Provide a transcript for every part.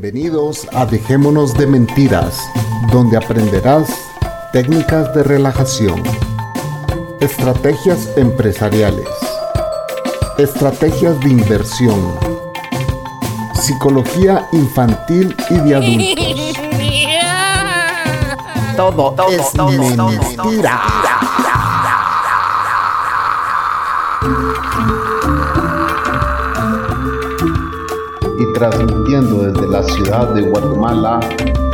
Bienvenidos a Dejémonos de Mentiras, donde aprenderás técnicas de relajación, estrategias empresariales, estrategias de inversión, psicología infantil y de adultos. Todo, es mentira. Transmitiendo desde la ciudad de Guatemala,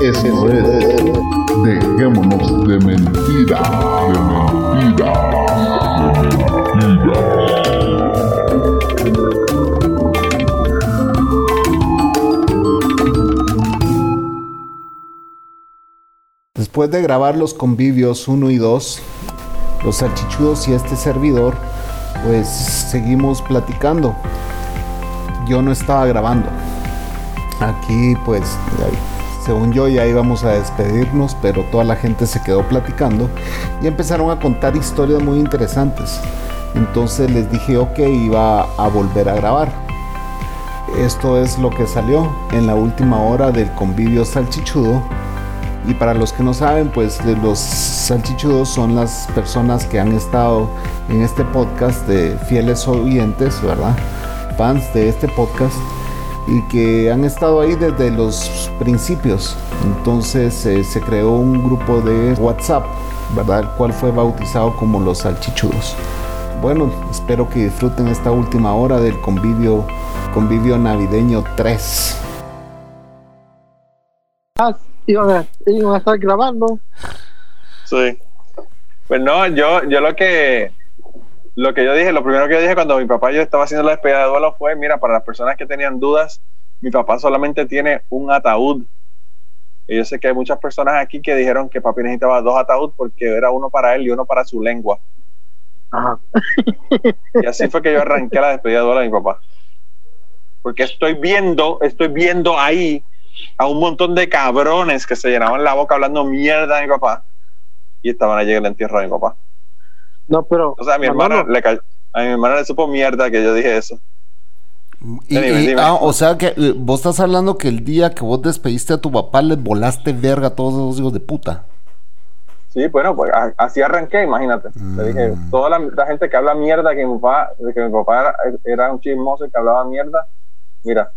eso es Dejémonos de mentira, de mentira, de mentira. Después de grabar los convivios 1 y 2, los salchichudos y este servidor, pues seguimos platicando yo no estaba grabando. Aquí pues, según yo ya íbamos a despedirnos, pero toda la gente se quedó platicando y empezaron a contar historias muy interesantes. Entonces les dije, ok, iba a volver a grabar. Esto es lo que salió en la última hora del convivio salchichudo. Y para los que no saben, pues los salchichudos son las personas que han estado en este podcast de fieles oyentes, ¿verdad? fans de este podcast y que han estado ahí desde los principios. Entonces eh, se creó un grupo de WhatsApp, ¿verdad? El cual fue bautizado como los salchichudos. Bueno, espero que disfruten esta última hora del convivio, convivio navideño 3. Ah, iban a, iban a estar grabando. Sí. Pues no, yo, yo lo que lo que yo dije, lo primero que yo dije cuando mi papá y yo estaba haciendo la despedida de duelo fue, mira, para las personas que tenían dudas, mi papá solamente tiene un ataúd. Y yo sé que hay muchas personas aquí que dijeron que papi necesitaba dos ataúd porque era uno para él y uno para su lengua. Ajá. Y así fue que yo arranqué la despedida de duelo de mi papá. Porque estoy viendo, estoy viendo ahí a un montón de cabrones que se llenaban la boca hablando mierda de mi papá y estaban allí en el entierro de mi papá. No, pero. O sea, a mi hermano le cayó, a mi hermano le supo mierda que yo dije eso. Y, Dime, y- dime. ah, o sea que eh, vos estás hablando que el día que vos despediste a tu papá les volaste verga a todos esos hijos de puta. Sí, bueno, pues a- así arranqué, imagínate. Le dije, Mm. toda la, la gente que habla mierda, que mi papá, que mi papá era, era un chismoso y que hablaba mierda, mira,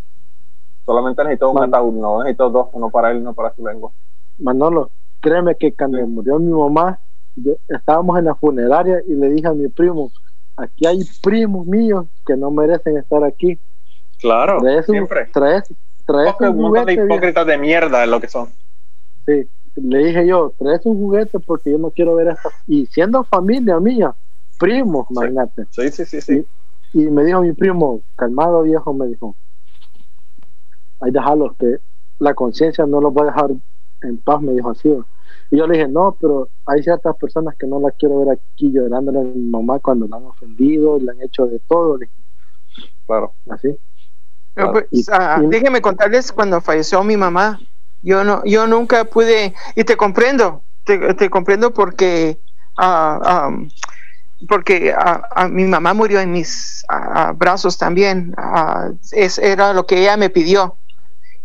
solamente necesito un ataúd, no necesito dos, uno para él y uno para su lengua. Manolo, créeme que cuando murió mi mamá, yo- estábamos en la funeraria y le dije a mi primo, aquí hay primos míos que no merecen estar aquí. Claro, Traes siempre. traes, un un montón de juguete. viejo. hipócritas de mierda es lo que son. Sí, le dije yo, traes un juguete porque yo no quiero ver esto. Y siendo familia mía, primos, imagínate. Sí, sí, sí, sí. Y me dijo mi primo, calmado viejo, me dijo, hay dejarlos que la conciencia no los va a dejar en paz, me dijo así. Y yo le dije, no, pero hay ciertas personas que no las quiero ver aquí llorándole a mi mamá cuando la han ofendido, le han hecho de todo, le dije, Claro. así. Pero, pues, Y- ah, y- déjeme contarles cuando falleció mi mamá. Yo no, yo nunca pude, y te comprendo, te, te comprendo porque, ah, am, porque ah, mi mamá murió en mis brazos también. Es, era lo que ella me pidió.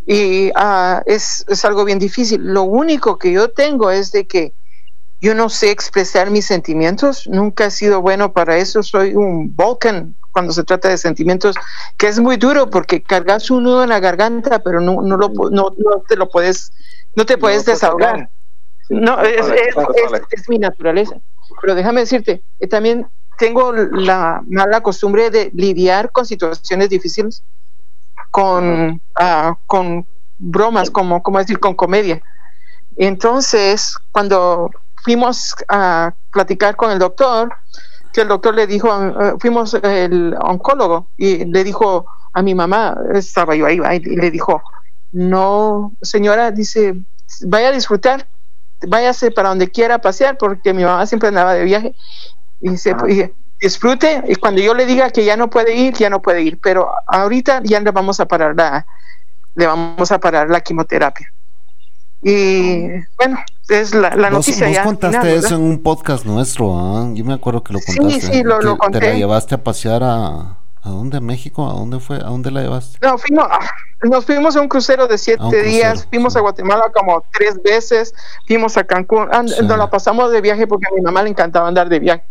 Y ah, es, es algo bien difícil. Lo único que yo tengo es de que yo no sé expresar mis sentimientos. Nunca he sido bueno para eso. Soy un volcán cuando se trata de sentimientos, que es muy duro porque cargas un nudo en la garganta, pero no, no, lo, no, no te lo puedes, no te puedes desahogar. Sí, No, es, es- mi naturaleza. Pero déjame decirte, que también tengo la mala costumbre de lidiar con situaciones difíciles con, ah, con bromas, como, como decir, con comedia. Entonces, cuando fuimos a platicar con el doctor, que el doctor le dijo, eh, fuimos el oncólogo y le dijo a mi mamá, estaba yo ahí, y le dijo, no, señora, dice, vaya a disfrutar, váyase para donde quiera a pasear, porque mi mamá siempre andaba de viaje. Y Ajá. y disfrute, y cuando yo le diga que ya no puede ir, ya no puede ir, pero ahorita ya le vamos a parar la, le vamos a parar la quimioterapia. Y bueno, es la, la Vos, noticia vos ya. contaste final, eso en un podcast nuestro, ¿ah? yo me acuerdo que lo Sí, contaste. sí, lo- que lo Te conté. la llevaste a pasear a, ¿A dónde? ¿A México? ¿A dónde fue? ¿A dónde la llevaste? No, fuimos, ah, nos fuimos a un crucero de siete crucero, días, fuimos sí. a Guatemala como tres veces, fuimos a Cancún, Sí. nos la pasamos de viaje porque a mi mamá le encantaba andar de viaje.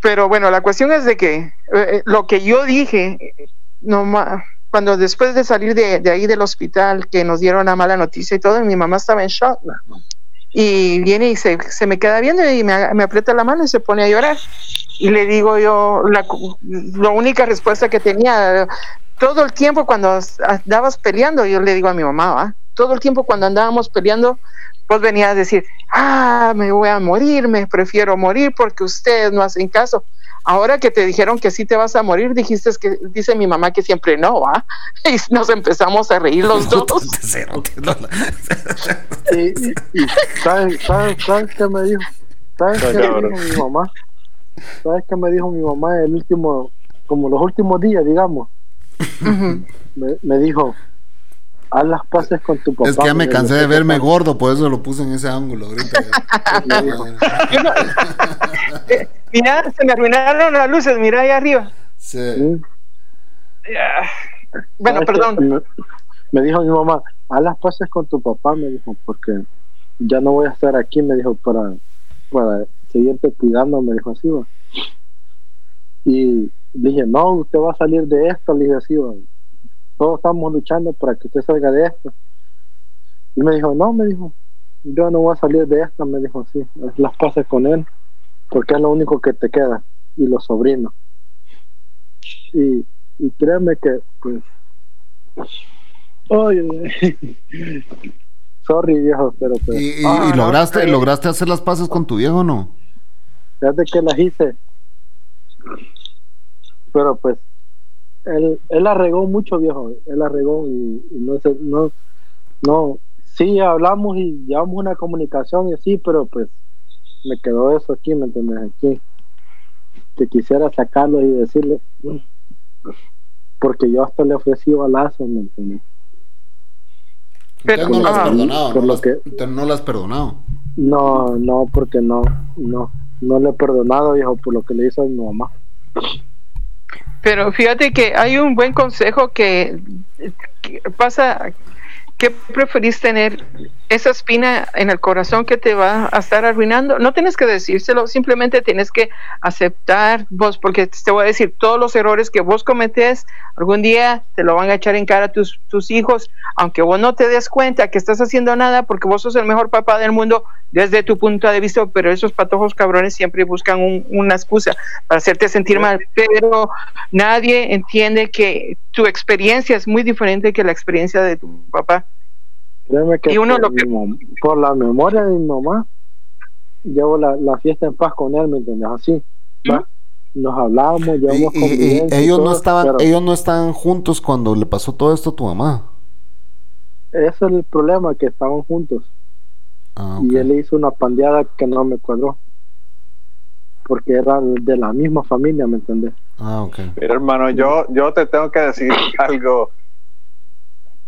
Pero bueno, la cuestión es de que eh, lo que yo dije, eh, no cuando después de salir de, de ahí del hospital, que nos dieron la mala noticia y todo, mi mamá estaba en shock. Y viene y se, se me queda viendo y me, me aprieta la mano y se pone a llorar. Y le digo yo, la, la única respuesta que tenía, todo el tiempo cuando andabas peleando, yo le digo a mi mamá, ¿va? todo el tiempo cuando andábamos peleando, vos venías a decir, ah, me voy a morir, me prefiero morir porque ustedes no hacen caso. Ahora que te dijeron que sí te vas a morir, dijiste que, dice mi mamá que siempre no, ¿va? Y nos empezamos a reír los dos. No Y, y, y ¿sabes, sabes, sabes qué me dijo? ¿Sabes qué me dijo mi mamá? ¿Sabes qué me dijo mi mamá el último, como los últimos días, digamos? Me dijo, haz las paces con tu papá. Es que ya me cansé de verme "Papá". gordo, por eso lo puse en ese ángulo ahorita. Mira, se me arruinaron las luces, mira ahí arriba. Sí. Bueno, perdón. Me, me dijo mi mamá, haz las paces con tu papá, me dijo, porque ya no voy a estar aquí, me dijo, para, para seguirte cuidando, me dijo así, va. Y dije, no, usted va a salir de esto, le dije así, va. Todos estamos luchando para que usted salga de esto. Y me dijo, no, me dijo, yo no voy a salir de esto, me dijo haz las paces con él, porque es lo único que te queda, y los sobrinos. Y, y créeme que, pues, Oye, sorry viejo, pero pues, ¿Y, y- Ah, y lograste, lograste hacer las paces con tu viejo o no? fíjate que las hice. Pero pues, él, él la regó mucho viejo, él la regó y, y no sé, no, no, sí hablamos y llevamos una comunicación y así, pero pues me quedó eso aquí, ¿me entiendes? Aquí, que quisiera sacarlo y decirle, porque yo hasta le ofrecí balazos, ¿me entiendes? Pero- Entonces no las has ah, perdonado. por no lo las- que- no las has perdonado. No, no, porque no, no, no le he perdonado, viejo, por lo que le hizo a mi mamá. Pero fíjate que hay un buen consejo que, pasa, ¿qué preferís tener? Esa espina en el corazón que te va a estar arruinando. No tienes que decírselo, simplemente tienes que aceptar vos, porque te voy a decir, todos los errores que vos cometés, algún día te lo van a echar en cara tus, tus hijos, aunque vos no te des cuenta que estás haciendo nada, porque vos sos el mejor papá del mundo desde tu punto de vista, pero esos patojos cabrones siempre buscan un- una excusa para hacerte sentir mal, pero nadie entiende que tu experiencia es muy diferente que la experiencia de tu papá. Créeme que Y uno por, lo que- por la memoria de mi mamá, llevo la, la fiesta en paz con él, ¿me entiendes? Así, ¿va? Nos hablábamos, llevamos y- y ellos no todo, estaban, pero ellos no estaban juntos cuando le pasó todo esto a tu mamá. Ese es el problema, que estaban juntos. Ah, Y él hizo una pandeada que no me cuadró. Porque eran de la misma familia, ¿me entiendes? Ah, ok. Mira, hermano, yo, yo te tengo que decir algo.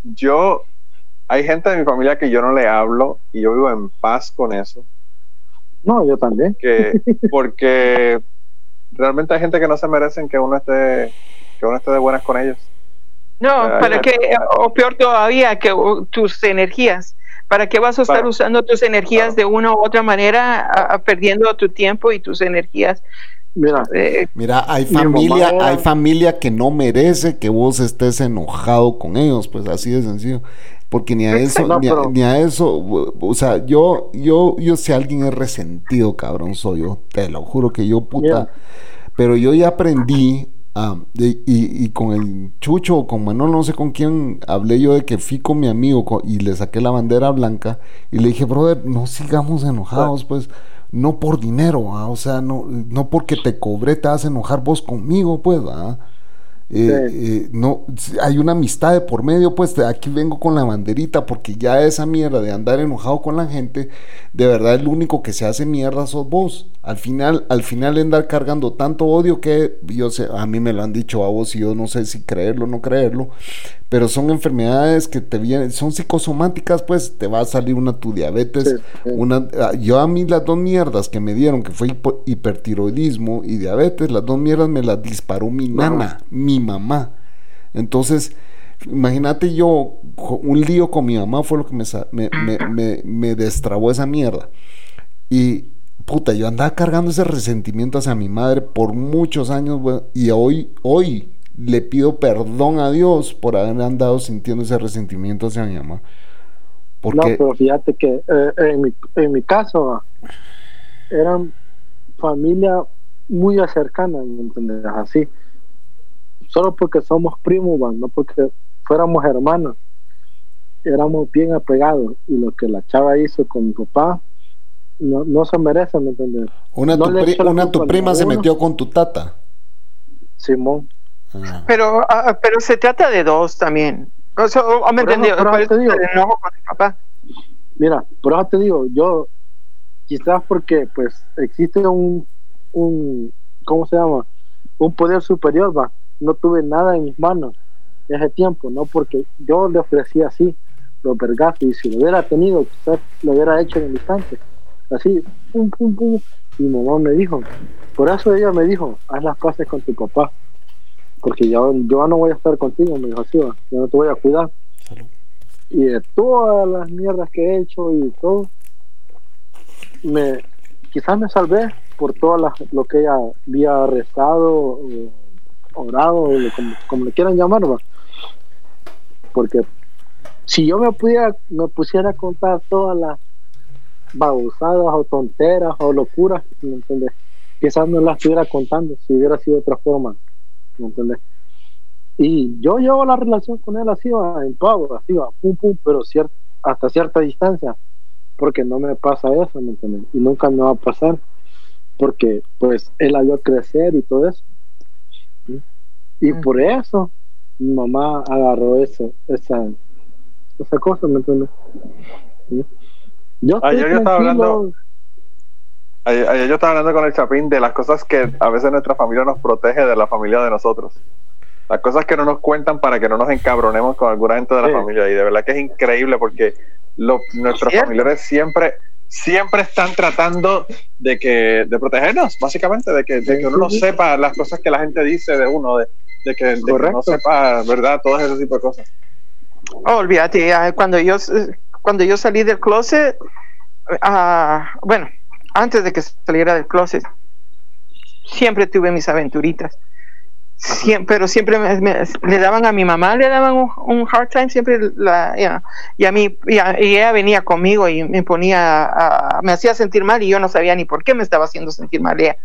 Yo, hay gente de mi familia que yo no le hablo y yo vivo en paz con eso. No, yo también. Que, porque realmente hay gente que no se merecen que uno esté, que uno esté de buenas con ellos. No, para que, o peor todavía, que uh, tus energías. ¿Para qué vas a estar Claro. usando tus energías Claro. de una u otra manera, a- a perdiendo tu tiempo y tus energías? Mira, Eh, Mira, hay mamá familia, hay familia que no merece que vos estés enojado con ellos, pues así de sencillo. Porque ni a eso, No, ni, a, pero- ni a eso, o sea, yo, yo, yo si alguien es resentido, cabrón, soy yo, te lo juro que yo, puta. Pero yo ya aprendí, ah, y, y con el Chucho o con Manuel, no sé con quién, hablé yo de que fui con mi amigo y le saqué la bandera blanca y le dije, brother, no sigamos enojados, pues, no por dinero, ah, o sea, no, no porque te cobré te vas a enojar vos conmigo, pues, ah. Eh, eh, no, hay una amistad de por medio, pues aquí vengo con la banderita, porque ya esa mierda de andar enojado con la gente, de verdad el único que se hace mierda sos vos. Al final, al final andar cargando tanto odio que yo sé, a mí me lo han dicho a vos y yo no sé si creerlo o no creerlo, pero son enfermedades que te vienen, son psicosomáticas, pues te va a salir una tu diabetes, una ah, yo a mí las dos mierdas que me dieron, que fue hipertiroidismo y diabetes, las dos mierdas me las disparó mi nana, mi mamá. Entonces, imagínate yo, un lío con mi mamá fue lo que me, me, me, me destrabó esa mierda. Y puta, yo andaba cargando ese resentimiento hacia mi madre por muchos años, y hoy, hoy le pido perdón a Dios por haber andado sintiendo ese resentimiento hacia mi mamá. Porque... No, pero fíjate que eh, en, mi, en mi caso eran familia muy cercana, ¿me entiendes? Así. Solo porque somos primos, no porque fuéramos hermanos. Éramos bien apegados. Y lo que la chava hizo con mi papá, no, no se merece, ¿me entiendes? Una, tu, prima se metió con tu tata. Simón. Ah. Pero, ah, pero se trata de dos también. O sea, me entendió. papá. Mira, por eso te digo, yo quizás porque pues existe un, un ¿cómo se llama? Un poder superior, va. No tuve nada en mis manos ese tiempo, ¿no? Porque yo le ofrecí así los vergazos y si lo hubiera tenido, quizás lo hubiera hecho en el instante así, pum, pum, pum. Y mi mamá me dijo, por eso ella me dijo, haz las paces con tu papá, porque yo, yo no voy a estar contigo, me dijo así, yo no te voy a cuidar. Y de todas las mierdas que he hecho y todo, me quizás me salvé por todo lo que ella había rezado, orado, como, como le quieran llamar, porque si yo me pudiera, me pusiera a contar todas las babosadas o tonteras o locuras, ¿me entiendes? Quizás no las estuviera contando si hubiera sido de otra forma, ¿me entiendes? Y yo llevo la relación con él así, va, en todo, así, va, pum, pum, pero hasta cierta distancia, porque no me pasa eso, ¿me entiendes? Y nunca me va a pasar, porque pues él la vio crecer y todo eso. Y por eso mi mamá agarró eso, esa, esa cosa, ¿me entiendes? Yo ayer yo estaba hablando. Ayer, yo estaba hablando con el Chapín de las cosas que a veces nuestra familia nos protege de la familia de nosotros. Las cosas que no nos cuentan para que no nos encabronemos con alguna gente de la familia. Y de verdad que es increíble porque nuestros familiares siempre, siempre están tratando de que de protegernos, básicamente, de que, uno no sepa las cosas que la gente dice de uno, de, que, no sepa, ¿verdad? Todas ese tipo de cosas. Oh, olvídate, cuando yo cuando yo salí del closet, uh, bueno, antes de que saliera del closet, siempre tuve mis aventuritas. pero siempre le daban a mi mamá, le daban un, hard time, siempre la, y a mí, y, ella venía conmigo y me ponía, me hacía sentir mal y yo no sabía ni por qué me estaba haciendo sentir mal ella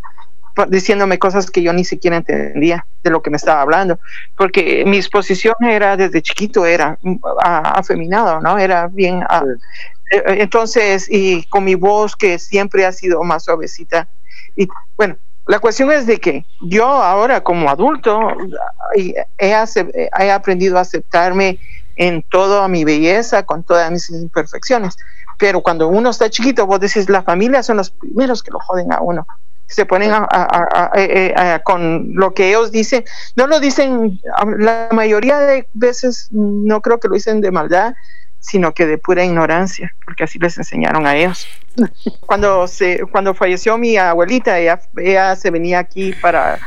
diciéndome cosas que yo ni siquiera entendía de lo que me estaba hablando, porque mi exposición era desde chiquito, era mm, afeminado, ¿no? Era bien... Eh, eh, entonces, y con mi voz que siempre ha sido más suavecita. Y bueno, la cuestión es de que yo ahora como adulto he, he aprendido a aceptarme en toda mi belleza, con todas mis imperfecciones. Pero cuando uno está chiquito, vos decís, la familia son los primeros que lo joden a uno se ponen eh, a, con lo que ellos dicen. No lo dicen, la mayoría de veces no creo que lo dicen de maldad, sino que de pura ignorancia, porque así les enseñaron a ellos. Cuando, se, cuando falleció mi abuelita, ella, ella se venía aquí para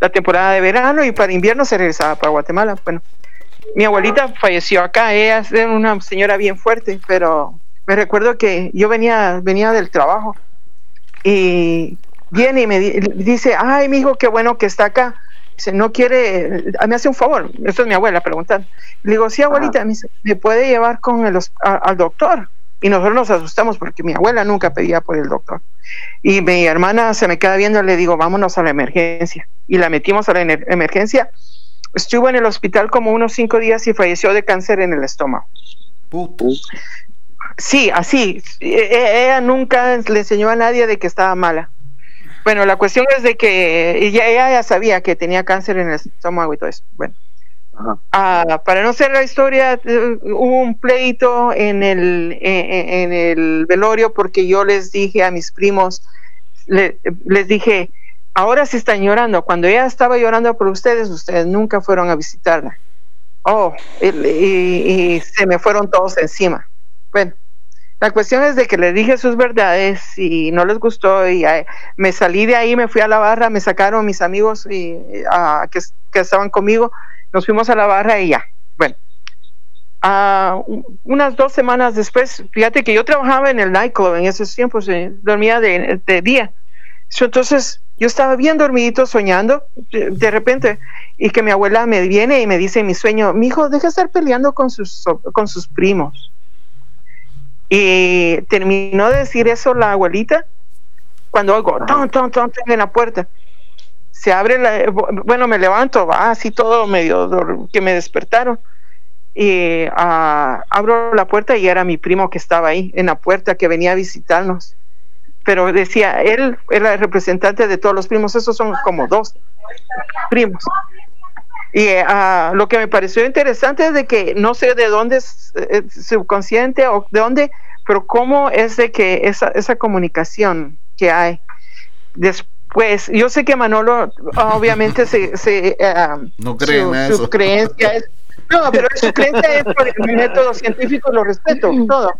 la temporada de verano y para invierno se regresaba para Guatemala. Bueno, mi abuelita falleció acá, ella es una señora bien fuerte, pero me recuerdo que yo venía, venía del trabajo y viene y me dice, ay, mi hijo, qué bueno que está acá. Dice, no quiere, me hace un favor, esto es mi abuela preguntando. Le digo, sí, abuelita, me, puede llevar con el, al doctor. Y nosotros nos asustamos porque mi abuela nunca pedía por el doctor. Y mi hermana se me queda viendo, le digo, vámonos a la emergencia. Y la metimos a la emergencia. Estuvo en el hospital como unos cinco días y falleció de cáncer en el estómago. Sí, así. E, e, ella nunca le enseñó a nadie de que estaba mala Bueno, la cuestión es de que ella, ella ya sabía que tenía cáncer en el estómago y todo eso. Bueno, Ah, para no ser la historia, eh, hubo un pleito en el, en, el velorio porque yo les dije a mis primos, les dije, ahora sí están llorando. Cuando ella estaba llorando por ustedes, ustedes nunca fueron a visitarla. Oh, y, se me fueron todos encima. Bueno, la cuestión es de que les dije sus verdades y no les gustó y me salí de ahí, me fui a la barra, me sacaron mis amigos y, ah, que, estaban conmigo nos fuimos a la barra y ya. Bueno, unas dos semanas después, fíjate que yo trabajaba en el nightclub en esos tiempos, eh, dormía de, día. Entonces, yo estaba bien dormidito, soñando, de, repente, y que mi abuela me viene y me dice en mi sueño, mi hijo, deja de estar peleando con sus, con sus primos. Y terminó de decir eso la abuelita cuando oigo, ton, ton, ton, en la puerta se abre la, bueno, me levanto, va así todo medio que me despertaron. Y ah, abro la puerta y era mi primo que estaba ahí en la puerta que venía a visitarnos. Pero decía, él era el representante de todos los primos, esos son como dos primos. Y ah, lo que me pareció interesante es de que no sé de dónde es eh, subconsciente o de dónde, pero cómo es de que esa, esa comunicación que hay. Después yo sé que Manolo obviamente se, se uh, no cree su, en su creencia es no pero su creencia es por el método científico lo respeto todo.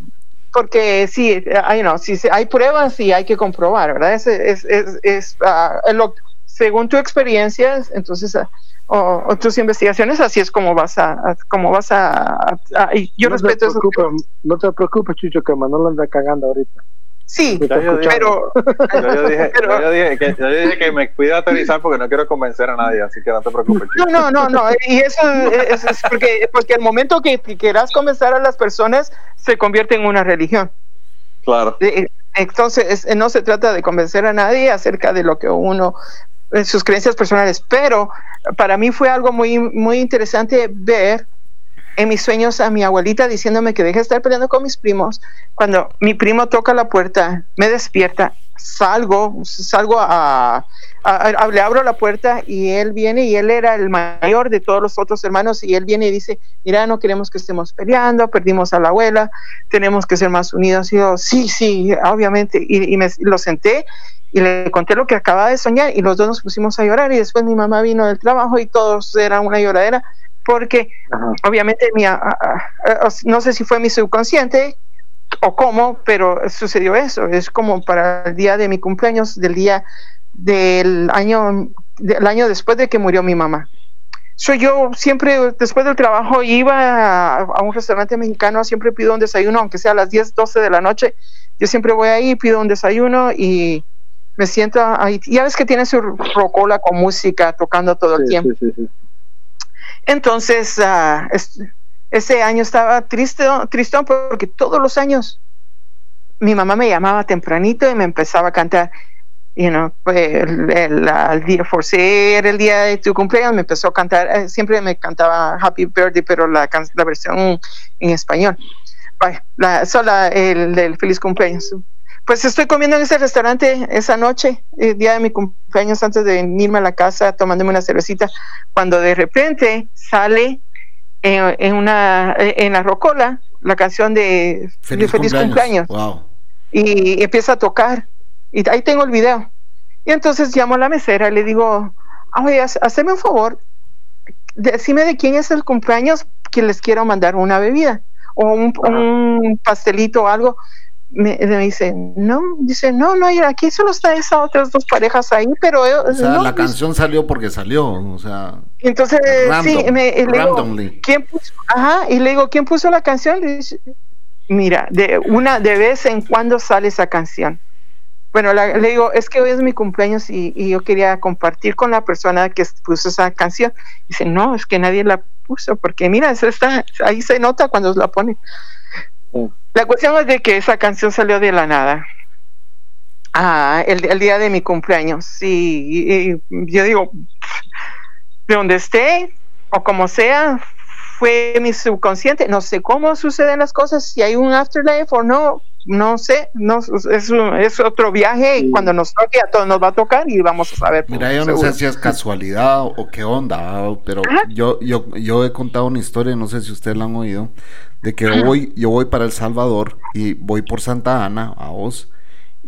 Porque sí hay no si hay pruebas y hay que comprobar verdad es es, es, es uh, lo, según tu experiencia entonces uh, o, tus investigaciones así es como vas a, a como vas a, a yo no respeto eso no te preocupes Chucho que Manolo anda cagando ahorita Sí, pero, yo, dije, que, yo dije que me cuida autorizar porque no quiero convencer a nadie, así que no te preocupes. No, no, no, no, y eso es, porque, porque el momento que, quieras convencer a las personas se convierte en una religión. Claro. Entonces, no se trata de convencer a nadie acerca de lo que uno, sus creencias personales, pero para mí fue algo muy, muy interesante ver en mis sueños a mi abuelita diciéndome que deje de estar peleando con mis primos. Cuando mi primo toca la puerta, me despierta, salgo, salgo a, le abro la puerta y él viene y él era el mayor de todos los otros hermanos y él viene y dice, mira, no queremos que estemos peleando, perdimos a la abuela, tenemos que ser más unidos. Y yo, sí, sí, obviamente. Y, y me lo senté y le conté lo que acababa de soñar y los dos nos pusimos a llorar y después mi mamá vino del trabajo y todos eran una lloradera porque obviamente mi, no sé si fue mi subconsciente o cómo, pero sucedió eso. Es como para el día de mi cumpleaños, del día del año, del año después de que murió mi mamá. Soy yo siempre, después del trabajo, iba a, un restaurante mexicano, siempre pido un desayuno, aunque sea a las 10, 12 de la noche. Yo siempre voy ahí, pido un desayuno y me siento ahí. Ya ves que tiene su rocola con música tocando todo el tiempo. Entonces, uh, ese año estaba triste, tristón porque todos los años mi mamá me llamaba tempranito y me empezaba a cantar. You know, el, el, día por ser el día de tu cumpleaños me empezó a cantar, eh, siempre me cantaba Happy Birthday, pero la, la versión en español. la, sola el del feliz cumpleaños pues estoy comiendo en ese restaurante esa noche, el día de mi cumpleaños, antes de irme a la casa, tomándome una cervecita, cuando de repente sale en, una, en la rocola la canción de Feliz, cumpleaños, y, empieza a tocar, y ahí tengo el video. Y entonces llamo a la mesera y le digo, oye, hazme un favor, decime de quién es el cumpleaños que les quiero mandar una bebida o un, un pastelito o algo me, dice, no, dice, no, no, aquí solo está esas otras dos parejas ahí, pero... O sea, la canción salió porque salió, o sea... Entonces, sí, me, le digo, ¿quién puso? Ajá, y le digo, ¿quién puso la canción? Le dice, mira, de una, de vez en cuando sale esa canción. Bueno, le digo, es que hoy es mi cumpleaños y, y, yo quería compartir con la persona que puso esa canción. Dice, no, es que nadie la puso, porque mira, eso está, ahí se nota cuando la pone. La cuestión es de que esa canción salió de la nada. Ah, el, día de mi cumpleaños. Y, yo digo, de donde esté o como sea, fue mi subconsciente. No sé cómo suceden las cosas, si hay un afterlife o no, no sé, no, es, es otro viaje y cuando nos toque a todos nos va a tocar y vamos a saber. Mira, yo no sé si es casualidad o qué onda, pero yo, yo, yo he contado una historia, no sé si ustedes la han oído, de que hoy yo voy para El Salvador y voy por Santa Ana, a vos,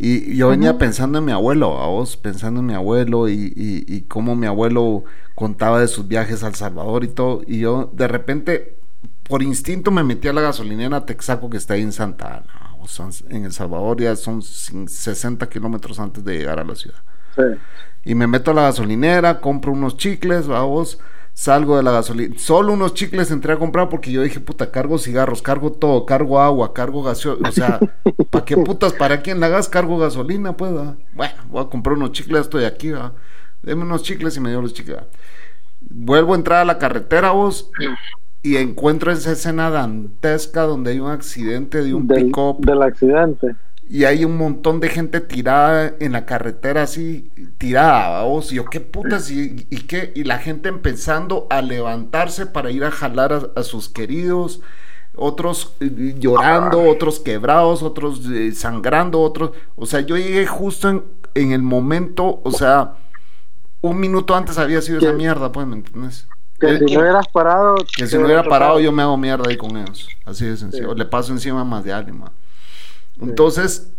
y yo venía pensando en mi abuelo, a vos, pensando en mi abuelo y, y, cómo mi abuelo contaba de sus viajes al Salvador y todo. Y yo de repente, por instinto, me metí a la gasolinera Texaco que está ahí en Santa Ana. O sea, en El Salvador ya son 60 kilómetros antes de llegar a la ciudad. Y me meto a la gasolinera, compro unos chicles, vamos salgo de la gasolina. Solo unos chicles entré a comprar porque yo dije, puta, cargo cigarros, cargo todo, cargo agua, cargo gasolina. O sea, ¿para qué putas? ¿Para quién la gas? Cargo gasolina, pues. Bueno, voy a comprar unos chicles, estoy aquí, ¿va? Deme unos chicles y me dio los chicles. Vuelvo a entrar a la carretera, vos, y encuentro esa escena dantesca donde hay un accidente de un pick-up. Del accidente y hay un montón de gente tirada en la carretera así, tirada, vos, y yo, qué putas, y, y, qué, y la gente empezando a levantarse para ir a jalar a, sus queridos, otros eh, llorando, otros quebrados, otros eh, sangrando, otros, o sea, yo llegué justo en, en, el momento, o sea, un minuto antes había sido esa mierda, pues, ¿me entiendes? Que si no hubieras parado. Que si no hubiera parado, yo me hago mierda ahí con ellos. Así de sencillo. Le paso encima más de alguien, man. Entonces,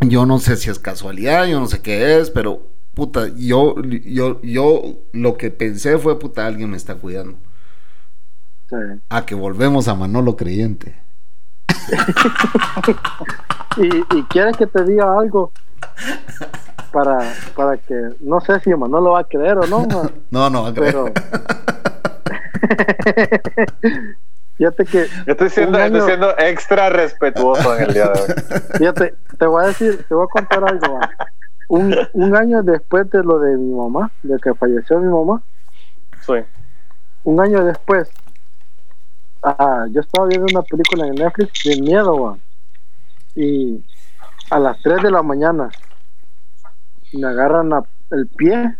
yo no sé si es casualidad, yo no sé qué es, pero puta, yo, yo, yo lo que pensé fue, puta, alguien me está cuidando. A que volvemos a Manolo Creyente. y, quieres que te diga algo para, para que, no sé si Manolo va a creer o no. no, no va a creer. Pero, Fíjate que. Yo estoy siendo, siendo extra respetuoso en el día de hoy. Fíjate, te voy a decir, te voy a contar algo. Un, un año después de lo de mi mamá, de que falleció mi mamá. Sí. Un año después, ah, yo estaba viendo una película en Netflix de miedo, man. Y a las 3 de la mañana me agarran el pie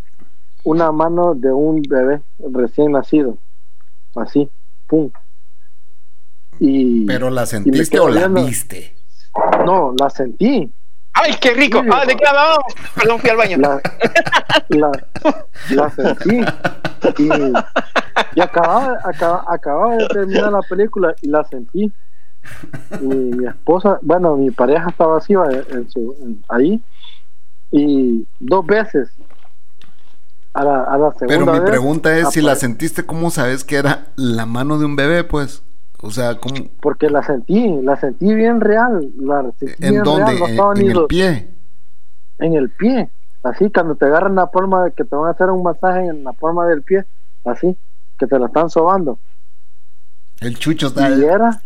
una mano de un bebé recién nacido. Así, pum ¿Pero la sentiste o la viste? No, la sentí. ¡Ay, qué rico! ah, ¿de qué hablábamos? Perdón, fui al baño. La, la, sentí. Y, acababa, acababa, de terminar la película y la sentí. Y mi esposa, bueno, mi pareja estaba así en su, ahí. Y dos veces. A la, a la segunda Pero mi pregunta es: si la sentiste, ¿cómo sabes que era la mano de un bebé, pues? O sea, ¿cómo? Porque la sentí, la sentí bien real. La ¿En dónde? ¿En, el pie? En el pie. Así, cuando te agarran la palma, de que te van a hacer un masaje en la palma del pie, así, que te la están sobando. El chucho está. ¿Y era?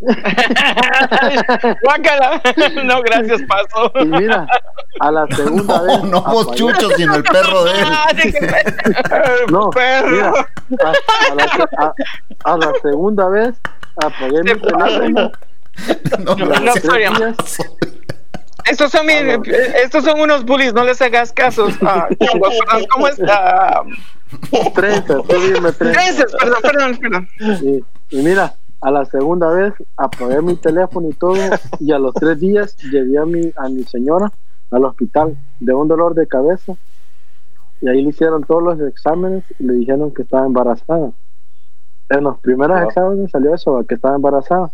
no, gracias, paso. Y mira, a la segunda vez. No, vos chuchos, sino el perro de él. no, perro. a, la, segunda vez apagué mi teléfono. No, no, no, estos son, estos son unos bullies, no les hagas caso. Ah, ¿Cómo está? Trenzas, tú dime trenzas. perdón, perdón, perdón. y mira, a la segunda vez apagué mi teléfono y todo y a los tres días llevé a mi, a mi señora al hospital de un dolor de cabeza y ahí le hicieron todos los exámenes y le dijeron que estaba embarazada. En los primeros exámenes salió eso, que estaba embarazada.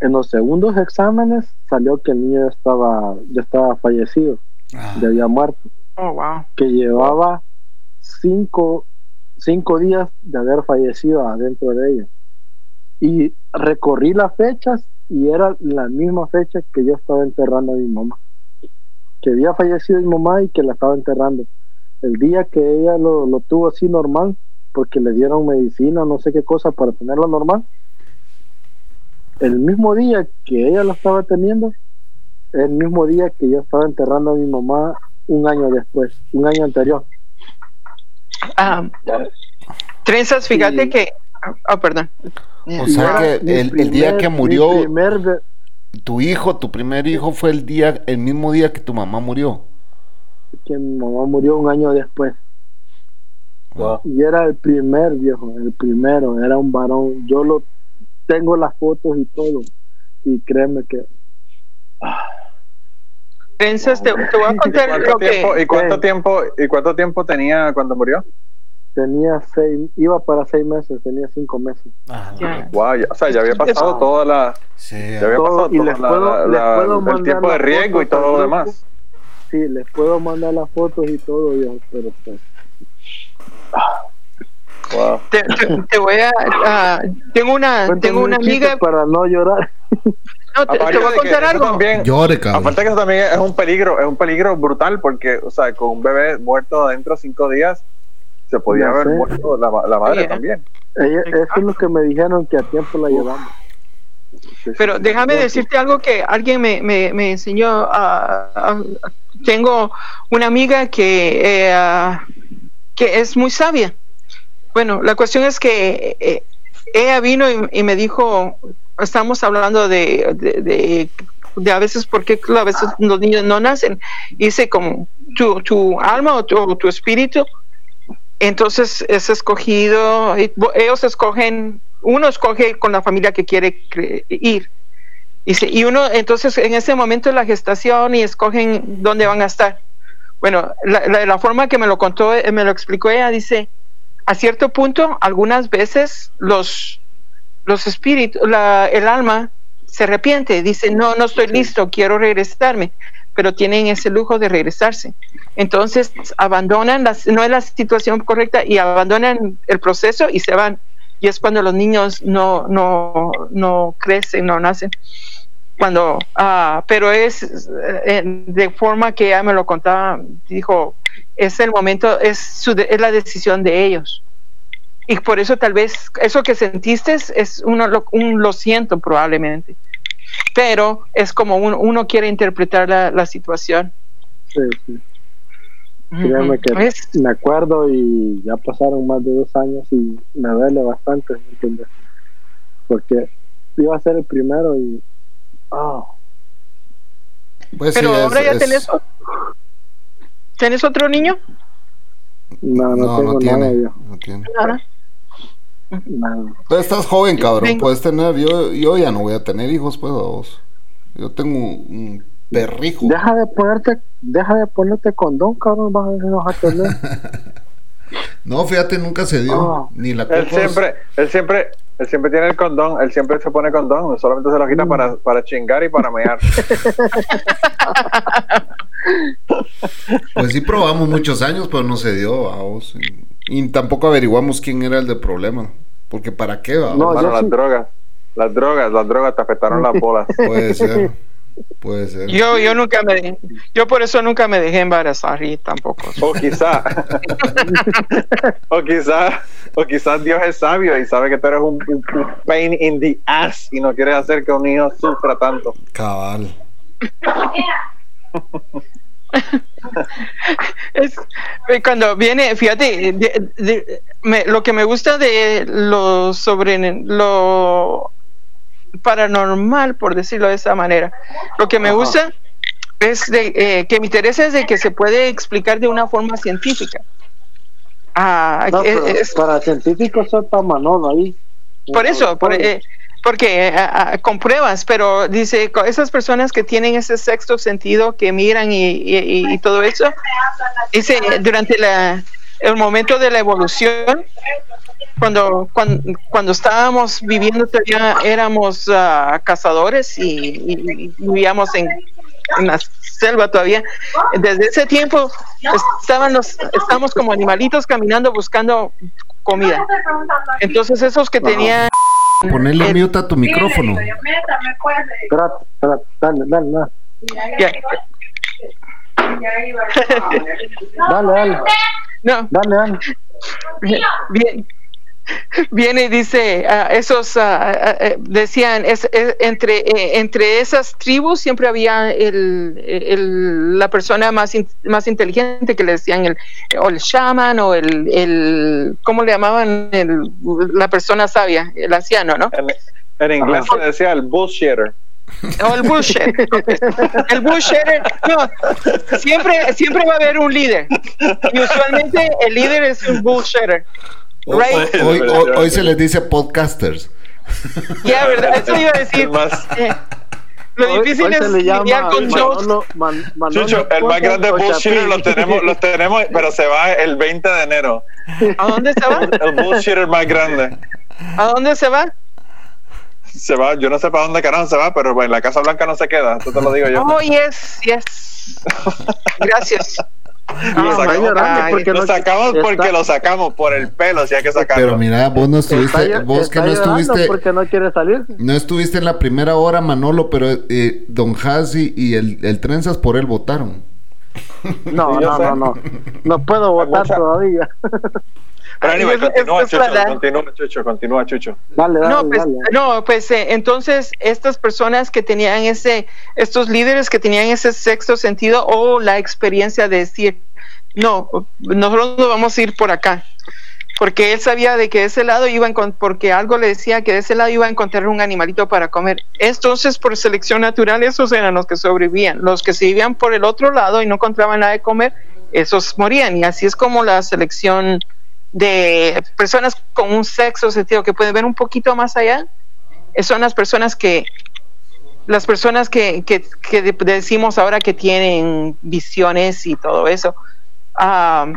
En los segundos exámenes salió que el niño ya estaba, ya estaba fallecido, ah. ya había muerto. Oh, wow. Que llevaba cinco, cinco días de haber fallecido adentro de ella y recorrí las fechas y era la misma fecha que yo estaba enterrando a mi mamá. Que había fallecido mi mamá y que la estaba enterrando. El día que ella lo, lo tuvo así normal, porque le dieron medicina, no sé qué cosa para tenerlo normal, el mismo día que ella lo estaba teniendo, el mismo día que yo estaba enterrando a mi mamá un año después, un año anterior. Ah, trenzas, fíjate que, oh, perdón, o sea que el, día que murió tu hijo, tu primer hijo fue el día, el mismo día que tu mamá murió. Que mi mamá murió un año después. Y era el primer viejo, el primero, era un varón. Yo lo tengo las fotos y todo. Y créeme que te, te voy a ¿Y contar cuánto, lo que... tiempo, ¿Y cuánto tiempo y cuánto tiempo tenía cuando murió? Tenía seis, iba para seis meses, tenía cinco meses. Ah, Ya. Wow, ya- o sea, ya había pasado Eso. toda la, Sí, ya había Todo, pasado y toda les la- puedo- la- les la- puedo el mandar tiempo de las riesgo y fotos todo lo demás. Sí, les puedo mandar las fotos y todo, yo, pero pues, Wow. Te, te- te voy a... ah, tengo una, cuéntame tengo una amiga... para no llorar. No, te, te voy a contar algo. también- Llore, cabrón. Aparte que eso también es un peligro, es un peligro brutal porque, o sea, con un bebé muerto adentro cinco días, se podía haber sé. muerto la, la madre Sí, también. Ella- eso es lo que me dijeron que a tiempo la llevamos. Pero déjame decirte algo que alguien me, me, me enseñó. ah, ah, tengo una amiga que, eh, ah, que es muy sabia. Bueno, la cuestión es que eh, ella vino y, y me dijo, estamos hablando de, de, de- de a veces por qué a veces los niños no nacen. Dice como tu, tu alma o tu, o tu espíritu, entonces es escogido, ellos escogen, uno escoge con la familia que quiere ir. Y uno, entonces en ese momento de la gestación y escogen dónde van a estar. Bueno, la, la- la forma que me lo contó, eh, me lo explicó ella, dice, a cierto punto, algunas veces los, los espíritus, la, el alma se arrepiente, dice, no, no estoy listo, quiero regresarme, pero tienen ese lujo de regresarse. Entonces abandonan, las, no es la situación correcta y abandonan el proceso y se van. Y es cuando los niños no, no, no crecen, no nacen. Cuando, ah, pero es eh, de forma que ella me lo contaba, dijo, es el momento, es, su, es la decisión de ellos. Y por eso tal vez eso que sentiste es uno, un lo siento probablemente. Pero es como un- uno quiere interpretar la, la situación. Sí, sí. Créeme que me acuerdo y ya pasaron más de dos años y me duele bastante, ¿me entiendes? Porque iba a ser el primero y. ah, Pues sí, pero es- ahora ya es- tenés, ¿tenés otro niño. no, no, No, tengo no nada tiene. yo. No tiene. Nada. Pero estás joven, cabrón. Puedes tener. Yo, yo ya no voy a tener hijos, pues, a vos. Yo tengo un perrijo. Deja de ponerte, deja de ponerte condón, cabrón, vas a tener. No, fíjate, nunca se dio. Ah. Ni la Él siempre, él siempre, él siempre tiene el condón, él siempre se pone condón, solamente se lo quita para, para chingar y para mear. Pues sí probamos muchos años, pero no se dio, vamos. Y, y tampoco averiguamos quién era el de problema. Porque para qué, va. No, las sí. drogas, las drogas, las drogas te afectaron las bolas. Puede ser. Puede ser. Yo, yo nunca me, yo por eso nunca me dejé embarazar y tampoco. O quizá, o quizá, o quizás Dios es sabio y sabe que tú eres un, un- un pain in the ass y no quieres hacer que un niño sufra tanto. Cabal. Es, eh, cuando viene, fíjate, de- de- me- lo que me gusta de lo sobre lo paranormal, por decirlo de esa manera, lo que me Ajá. gusta es de, eh, que me interesa es de que se puede explicar de una forma científica. Ah, No, es- para científicos está Manolo ahí. por eso, por- eh, porque eh, ah, con pruebas, pero dice, esas personas que tienen ese sexto sentido, que miran y, y- y todo eso, dice, durante la, el momento de la evolución, cuando, cuando, cuando estábamos viviendo todavía éramos ah, cazadores y, y- vivíamos en, en la selva todavía. Desde ese tiempo estaban los, estábamos como animalitos caminando buscando comida. Entonces esos que tenían Ponerle el- mute a tu micrófono. Espérate, espérate, dale, dale, dale. ya, Dale, dale, no, dale, dale. bien, viene y dice, ah, esos eh, decían, es, es- entre, eh, entre esas tribus siempre había el, el- la persona más, in- más inteligente que le decían el, o el shaman o el, el ¿cómo le llamaban? El, la persona sabia, el anciano, ¿no? En, en inglés se decía el bullshitter. O el bullshit. El bullshit, no, siempre, siempre va a haber un líder. Y usualmente el líder es un bullshitter. Hoy, Right. hoy- hoy- hoy se les dice podcasters. Ya, ¿verdad? Eso iba a decir. Más, Lo difícil es lidiar con Manolo, Chucho, el más grande bullshitter lo tenemos, lo tenemos, pero se va el 20 de enero. ¿A dónde se va? El bullshitter más grande. ¿A dónde se va? Se va, yo no sé para dónde carajo se va, pero en la Casa Blanca no se queda, esto te lo digo yo. Oh, yes, yes. Gracias. Lo sacamos, porque, lo sacamos porque lo sacamos por el pelo, si hay que sacarlo. Pero mira, vos no estuviste, vos que no estuviste. porque no quiere salir. No estuviste en la primera hora, Manolo, pero eh, Don Hazi y el, el Trenzas por él votaron. No, no, no, no. No puedo votar todavía. Pero anyway, continúa, Chucho, continúa, Chucho, continúa, Chucho. Dale, dale, no, pues, dale. no, pues eh, entonces estas personas que tenían ese, estos líderes que tenían ese sexto sentido o la experiencia de decir, no, nosotros no vamos a ir por acá, porque él sabía de que de ese lado iba a porque algo le decía que de ese lado iba a encontrar un animalito para comer. Entonces, por selección natural, esos eran los que sobrevivían. Los que se iban por el otro lado y no encontraban nada de comer, esos morían. Y así es como la selección de personas con un sexo sentido que pueden ver un poquito más allá, son las personas que las personas que, que, que decimos ahora que tienen visiones y todo eso. Ah,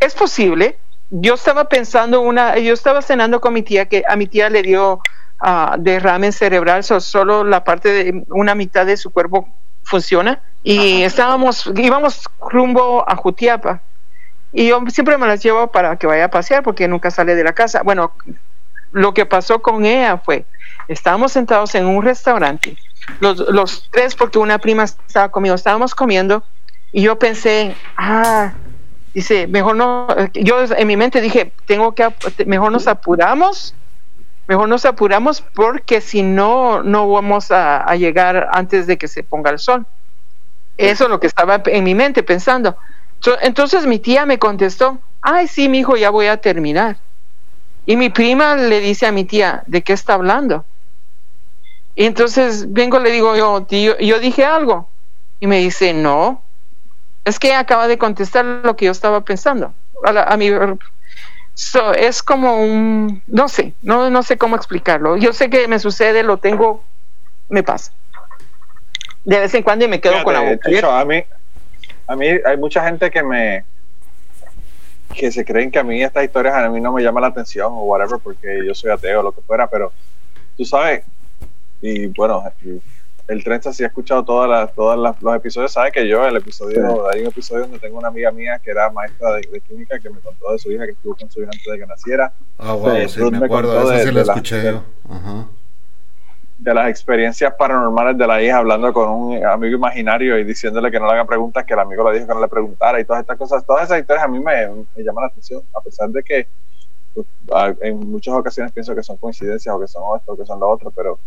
es posible. Yo estaba pensando una, yo estaba cenando con mi tía que a mi tía le dio uh, derrame cerebral, solo la parte de una mitad de su cuerpo funciona y estábamos, íbamos rumbo a Jutiapa y yo siempre me las llevo para que vaya a pasear porque nunca sale de la casa. Bueno, lo que pasó con ella fue, estábamos sentados en un restaurante, los, los tres, porque una prima estaba conmigo, estábamos comiendo y yo pensé, ah, dice, mejor no, yo en mi mente dije, tengo que, mejor nos apuramos, mejor nos apuramos porque si no, no vamos a, a llegar antes de que se ponga el sol. Eso es lo que estaba en mi mente pensando. Entonces mi tía me contestó, ay, sí, mi hijo, ya voy a terminar. Y mi prima le dice a mi tía, ¿de qué está hablando? Y entonces vengo, le digo yo, tío, yo dije algo. Y me dice, no, es que acaba de contestar lo que yo estaba pensando. A, mi, es como un, no sé, no, no sé cómo explicarlo. Yo sé que me sucede, lo tengo, me pasa. De vez en cuando y me quedo con la boca. a mí, a mí hay mucha gente que me que se creen que a mí estas historias a mí no me llaman la atención o whatever porque yo soy ateo o lo que fuera, pero tú sabes, y bueno, el Trenza si ha escuchado todas las, todos los episodios, sabe que yo el episodio, hay un episodio donde tengo una amiga mía que era maestra de, química que me contó de su hija que estuvo con su hija antes de que naciera. Ah, wow, eh, sí, me acuerdo, eso sí lo escuché yo. Ajá de las experiencias paranormales de la hija hablando con un amigo imaginario y diciéndole que no le haga preguntas, que el amigo le dijo que no le preguntara y todas estas cosas, todas esas historias a mí me, me llaman la atención, a pesar de que pues, en muchas ocasiones pienso que son coincidencias o que son esto o que son lo otro, pero,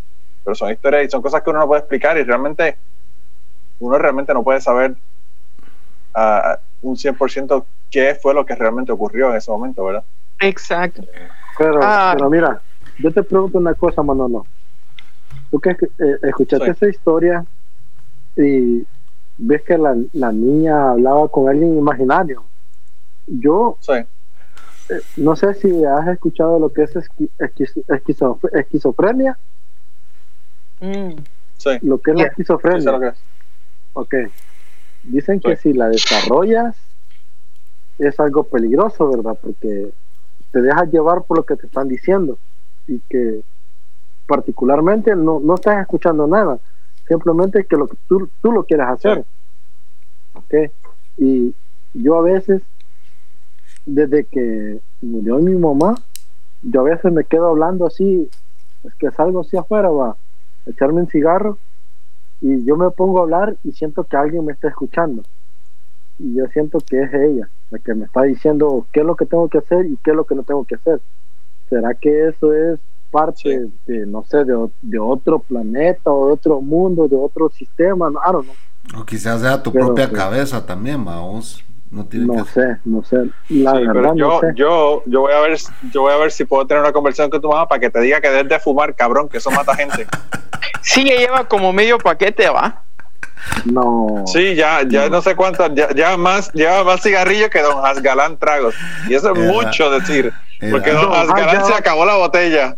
pero son historias y son cosas que uno no puede explicar y realmente uno realmente no puede saber uh, un 100% qué fue lo que realmente ocurrió en ese momento, ¿verdad? Exacto. Pero, ah. pero mira, yo te pregunto una cosa, Manolo tú que eh, escuchaste esa historia y ves que la, la, niña hablaba con alguien imaginario. Yo sí. eh, no sé si has escuchado lo que es esqui, esquizo, esquizo, esquizofrenia. Mm. Sí. Lo que es yeah. la esquizofrenia. Sí, lo que es. Ok. Dicen que si la desarrollas es algo peligroso, ¿verdad? Porque te dejas llevar por lo que te están diciendo y que particularmente no, no estás escuchando nada, simplemente que lo que tú, tú lo quieres hacer. Y yo a veces, desde que murió mi mamá, yo a veces me quedo hablando así, es que salgo así afuera, va, a echarme un cigarro y yo me pongo a hablar y siento que alguien me está escuchando. Y yo siento que es ella la que me está diciendo qué es lo que tengo que hacer y qué es lo que no tengo que hacer. ¿Será que eso es parte Sí. de, no sé, de, de otro planeta o de otro mundo, de otro sistema? No, I don't know. O quizás sea tu Pero, propia pues, cabeza también, vamos. No tiene No que sé, no sé. La Sí, verdad, pero yo, no sé. yo, yo voy a ver, yo voy a ver si puedo tener una conversación con tu mamá para que te diga que dejes de fumar, cabrón, que eso mata gente. Sí, ella lleva como medio paquete, ¿va? No. Sí, ya, ya no sé cuántas, ya, ya más, lleva más cigarrillos que Don Hasgalán tragos. Y eso es mucho decir. Porque Don No, Asgarán ya se acabó la botella.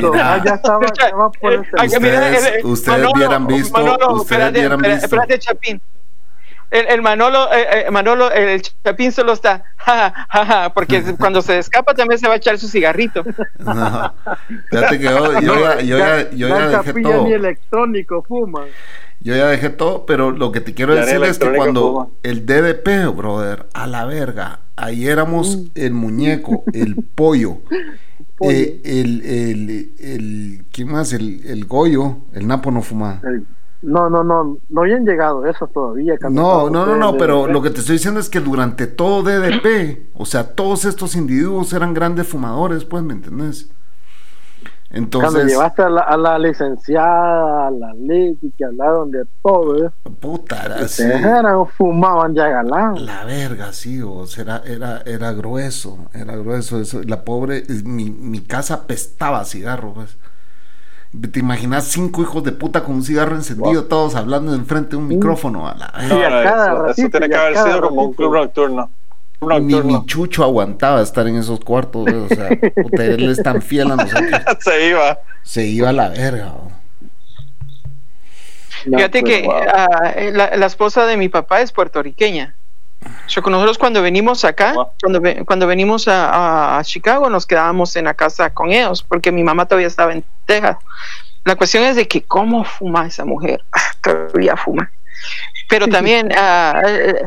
No, ah, ya estaba, por Ustedes- el- el- ustedes hubieran visto- ustedes espérate, hubieran espérate, visto. espérate, Chapín. El, el Manolo, eh, eh, Manolo, el Chapín solo está, ja, ja, ja, porque cuando se escapa también se va a echar su cigarrito. No. Fíjate que yo, yo ya, yo ya, yo ya dejé todo. ni electrónico fuma. Yo ya dejé todo, pero lo que te quiero decir es que cuando fuma. el DDP, brother, a la verga, ahí éramos Mm. el muñeco, el pollo, Pollo. eh, el, el, el, ¿quién más? El, el Goyo, el Napo no fuma. El- No, no, no, no habían llegado esos todavía. No, no, no, no, pero lo que te estoy diciendo es que durante todo DDP, o sea, todos estos individuos eran grandes fumadores, pues, ¿me entendés? Cuando llevaste a la, a la licenciada, a la ley, que hablaron de todo, ¿eh? puta, era así. Eran, fumaban ya galán. La verga, sí, o era, era, era grueso, era grueso eso. La pobre, mi, mi casa pestaba cigarro, pues. ¿Te imaginas cinco hijos de puta con un cigarro encendido, Wow. todos hablando enfrente de un micrófono? A la Sí, verga. a cada eso, eso ratito, tiene que haber sido como un club nocturno. Ni mi chucho aguantaba estar en esos cuartos, o sea, puta, él es tan fiel a nosotros. Se iba. Se iba a la verga. ¿no? No, Fíjate pues, que wow. ah, la, la esposa de mi papá es puertorriqueña. O sea, con nosotros cuando venimos acá, Wow. cuando, ve- cuando venimos a, a- a Chicago, nos quedábamos en la casa con ellos, porque mi mamá todavía estaba en Texas. La cuestión es de que cómo fuma esa mujer. Ah, todavía fuma. Pero también ah, eh,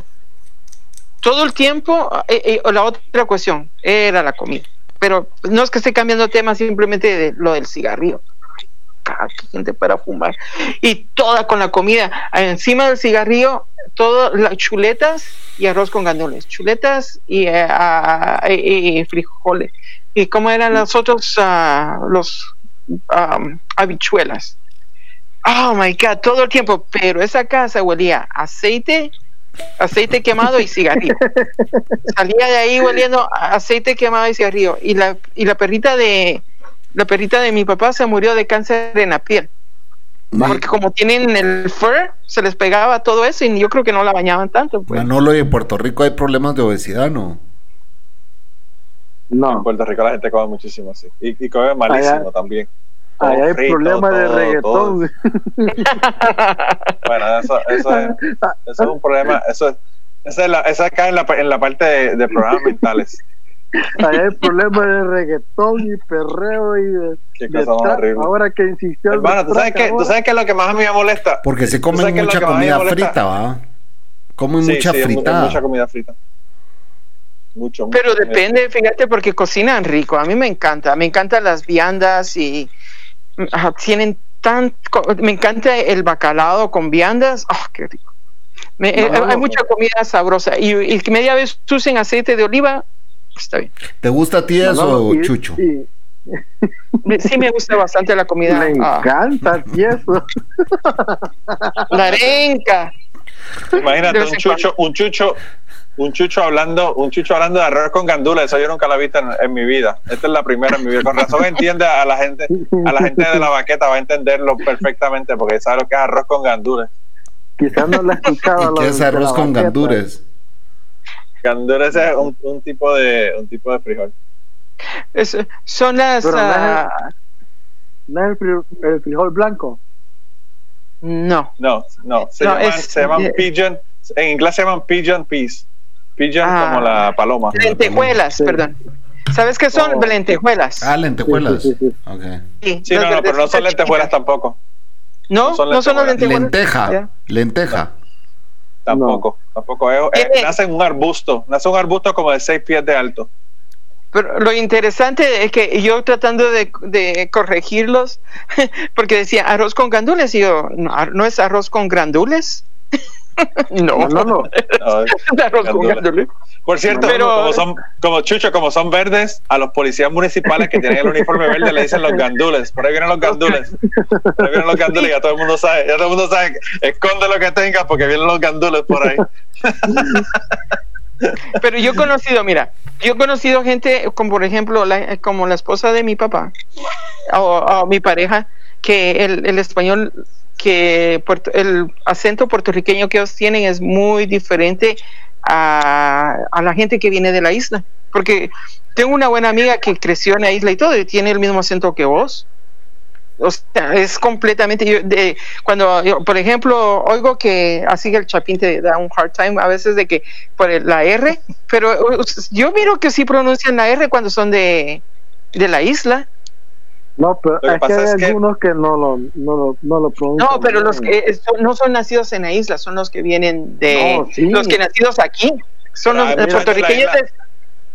todo el tiempo, eh, eh, la otra cuestión era la comida. Pero no es que esté cambiando tema, simplemente de lo del cigarrillo. Cada gente para fumar. Y toda con la comida. Encima del cigarrillo, todo las chuletas y arroz con gandules. Chuletas y, eh, ah, frijoles. ¿Y cómo eran los otros? ah, los habichuelas. Oh my God, todo el tiempo. Pero esa casa huelía aceite, aceite quemado y cigarrillo. Salía de ahí oliendo aceite quemado y cigarrillo. Y la, y la perrita de la perrita de mi papá se murió de cáncer en la piel. Porque como tienen el fur, se les pegaba todo eso y yo creo que no la bañaban tanto. Pues. Manolo, y en Puerto Rico hay problemas de obesidad, ¿no? En No, Puerto Rico la gente come muchísimo así. Y, y come malísimo Allá- también. Ahí hay frito, problemas de reggaetón. Bueno, eso, eso, es, eso es un problema. Eso, es- esa, es la, esa cae en la, en la parte de, de programas mentales. Ahí hay problemas de reggaetón y perreo y de, Qué de cosa más horrible. Ahora que insistió el Hermano, ¿tú sabes, qué, ¿tú sabes qué es lo que más a mí me molesta? Porque se ¿Tú comen sabes qué es lo mucha que comida frita, ¿va? Comen Sí, mucha sí, fritada. mucha comida frita. Mucho, mucho Pero depende, fíjate, porque cocinan rico. A mí me encanta. Me encantan las viandas y ah, tienen tan. Me encanta el bacalao con viandas. ¡Oh, qué rico! Me- No, eh, no, hay no. mucha comida sabrosa. Y, y que media vez usen aceite de oliva, está bien. ¿Te gusta a ti eso, No, no, y- Chucho? y- Sí me gusta bastante la comida. me ah, encanta y eso. la arenca. Imagínate un chucho, un chucho, un chucho hablando, un chucho hablando de arroz con gandules, eso yo nunca lo he visto en, en mi vida. Esta es la primera en mi vida. Con razón entiende a la gente, a la gente de la baqueta va a entenderlo perfectamente porque sabe lo que es arroz con gandules. Quizás no la escuchaba. ¿Y lo qué es la arroz con baqueta. gandures? Gandules es un, un tipo de un tipo de frijol. Es- son las. Pero no es- ah, ¿No es el, fri- el frijol blanco? no. No, no, se No, llaman, es- se llaman eh, pigeon, en inglés se llaman pigeon peas. Pigeon Ah. como la paloma. Lentejuelas, Sí. perdón. ¿Sabes qué son? Oh. lentejuelas. Ah, lentejuelas. Sí, sí, sí, no, no, pero no son lentejuelas tampoco. No, no son no son las lentejuelas. Lenteja. Ya. Lenteja. Tampoco, tampoco. Es- Tiene- nace en un arbusto, nace un arbusto como de seis pies de alto. Pero lo interesante es que yo tratando de, de corregirlos, porque decía arroz con gandules, y yo, no, ¿no es arroz con grandules? no, No, no, no. No, es arroz con Gandules. gandules. Por cierto, Pero- como son, como Chucho, como son verdes, a los policías municipales que tienen el uniforme verde le dicen los gandules. Por ahí vienen los gandules. Por ahí vienen los gandules y ya todo el mundo sabe, ya todo el mundo sabe, esconde lo que tengas porque vienen los gandules por ahí. Pero yo he conocido, mira, yo he conocido gente como por ejemplo la, como la esposa de mi papá o, o mi pareja que el, el español que el acento puertorriqueño que ellos tienen es muy diferente a, a la gente que viene de la isla. Porque tengo una buena amiga que creció en la isla y todo, y tiene el mismo acento que vos. O sea, es completamente. de, cuando, yo, por ejemplo, oigo que así el Chapín te da un hard time a veces de que por la R, pero yo miro que sí pronuncian la R cuando son de, de la isla. No, pero es que hay algunos que... no, lo, no, lo, no lo pronuncian. No, pero los que son, no son nacidos en la isla, son los que vienen de. Los que nacidos aquí. Son los puertorriqueños de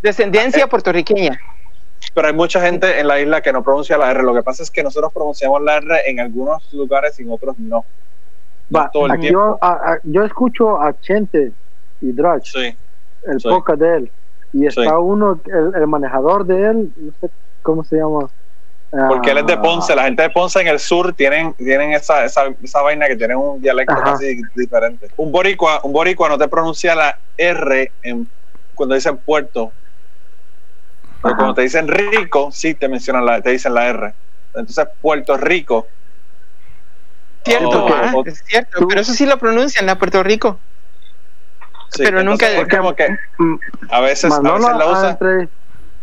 descendencia puertorriqueña pero hay mucha gente en la isla que no pronuncia la R. Lo que pasa es que nosotros pronunciamos la R en algunos lugares y en otros no. yo, yo, escucho a Chente y Drach, sí, el poca de él, y está uno, el, manejador de él, no sé cómo se llama. Porque él es de Ponce, la gente de Ponce en el sur tienen, tienen esa, esa, esa vaina que tienen un dialecto casi diferente. Un boricua, un boricua no te pronuncia la R en, cuando dicen puerto, pero cuando te dicen rico, sí te mencionan la, te dicen la R. Entonces, Puerto Rico. Cierto, oh, es cierto, pero eso sí lo pronuncian, la Puerto Rico. pero nunca. como que a veces, Manolo, a veces la usa.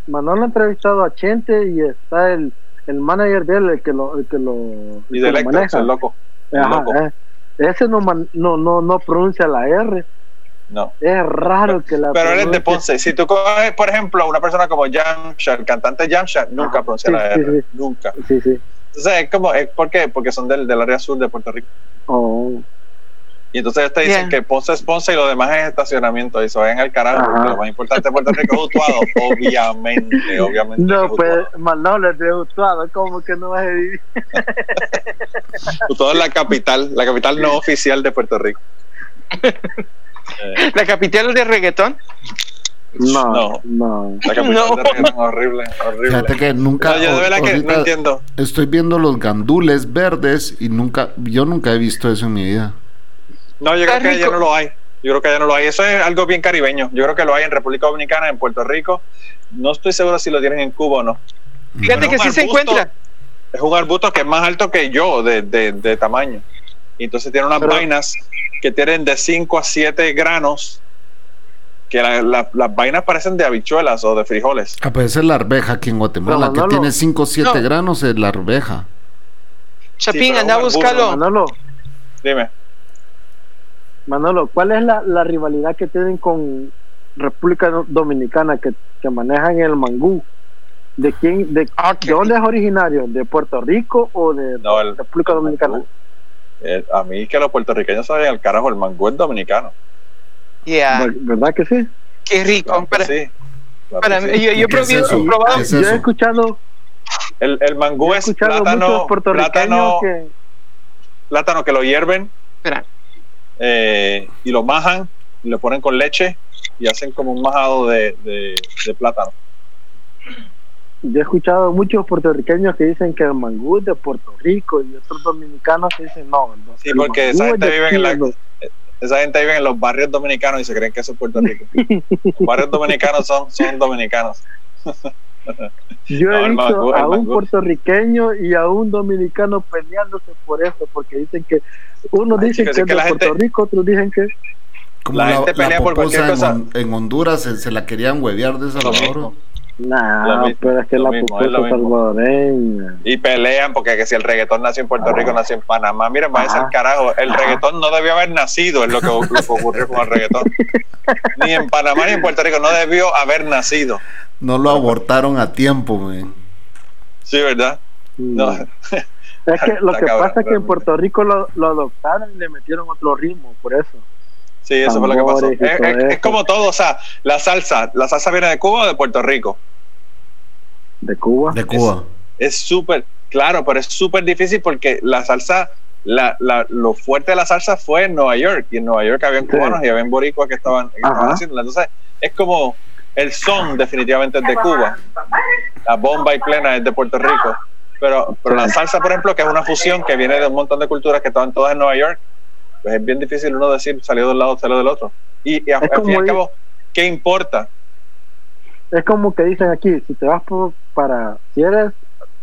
Manolo ha entrevistado a Chente y está el, el manager de él, el que lo, el que lo, y de maneja. el loco. loco. Eh, ese no, no, no, no pronuncia la R. No. Es raro que la. Pero él es de Ponce. Si tú coges, por ejemplo, una persona como Jamsha, el cantante Jamsha, nunca pronuncia la R. Nunca. Sí, sí. Entonces, es como, ¿por qué? Porque son del, del área sur de Puerto Rico. Oh. Y entonces ellos te dicen que Ponce es Ponce y lo demás es estacionamiento. Y se vayan al carajo, porque lo más importante de Puerto Rico es Utuado. obviamente, obviamente. No, pues, Manolo es de Utuado, ¿cómo que no vas a vivir? Utuado es la capital, la capital no oficial de Puerto Rico. ¿La capital de reggaetón? No, no, La capital no. de reggaetón, horrible, horrible. Fíjate que nunca. No, yo de verdad que no entiendo. Estoy viendo los gandules verdes y nunca, yo nunca he visto eso en mi vida. No, yo creo que allá no lo hay. Yo creo que allá no lo hay. Eso es algo bien caribeño. Yo creo que lo hay en República Dominicana, en Puerto Rico. No estoy seguro si lo tienen en Cuba o no. Fíjate que sí se encuentra. Es un arbusto que es más alto que yo de, de, de tamaño. Y entonces tiene unas vainas que tienen de 5 a 7 granos, que las vainas parecen de habichuelas o de frijoles. Ah, pues es la arveja aquí en Guatemala, que tiene 5 o 7 granos es la arveja. Chapín, anda a buscarlo. Dime. Manolo, ¿cuál es la, la rivalidad que tienen con República Dominicana que, que manejan el mangú? ¿De quién? De, ah, ¿De dónde es originario? ¿De Puerto Rico o de República Dominicana? A mí que los puertorriqueños saben el carajo, el mangú es dominicano. ¿Verdad que sí? Qué rico. sí. yo, yo, probado, yo he escuchado. El, el mangú es plátano, plátano, que... plátano que lo hierven eh, y lo majan y lo ponen con leche y hacen como un majado de, de, de plátano yo he escuchado muchos puertorriqueños que dicen que el mangú es de Puerto Rico y otros dominicanos que dicen no. sí, porque esa gente, vive en la, esa gente vive en los barrios dominicanos y se creen que eso es Puerto Rico. los barrios dominicanos son, son dominicanos. Yo he visto a un puertorriqueño y a un dominicano peleándose por eso, porque dicen que uno dice que, es de Puerto Rico, otros dicen que como la, gente pelea por cualquier cosa. En, Honduras se, la querían huevear de Salvador. No, pero es que la mismo, salvadoreña. Y pelean porque que si el reggaetón nació en Puerto Rico, nació en Panamá. Miren, va a ser carajo. El reggaetón no debió haber nacido, es lo que, ocurrió con el reggaetón. Ni en Panamá ni en Puerto Rico, no debió haber nacido. No lo abortaron a tiempo, man. Sí, ¿verdad? No. Es que lo que pasa es que en Puerto Rico lo, lo adoptaron y le metieron otro ritmo, por eso. Sí, eso fue lo que pasó. Es, como todo, o sea, la salsa, la salsa viene de Cuba o de Puerto Rico. De Cuba. De Cuba. Es súper, claro, pero es súper difícil porque la salsa, la, la, lo fuerte de la salsa fue en Nueva York, y en Nueva York había cubanos y había boricuas que estaban, que estaban haciendo. Entonces, es como el son definitivamente es de Cuba, la bomba y plena es de Puerto Rico, pero, pero la salsa, por ejemplo, que es una fusión que viene de un montón de culturas que estaban todas en Nueva York, pues es bien difícil uno decir salió de un lado, salió del otro. Y, al fin y al cabo, ¿qué importa? Es como que dicen aquí, si te vas por, para, si eres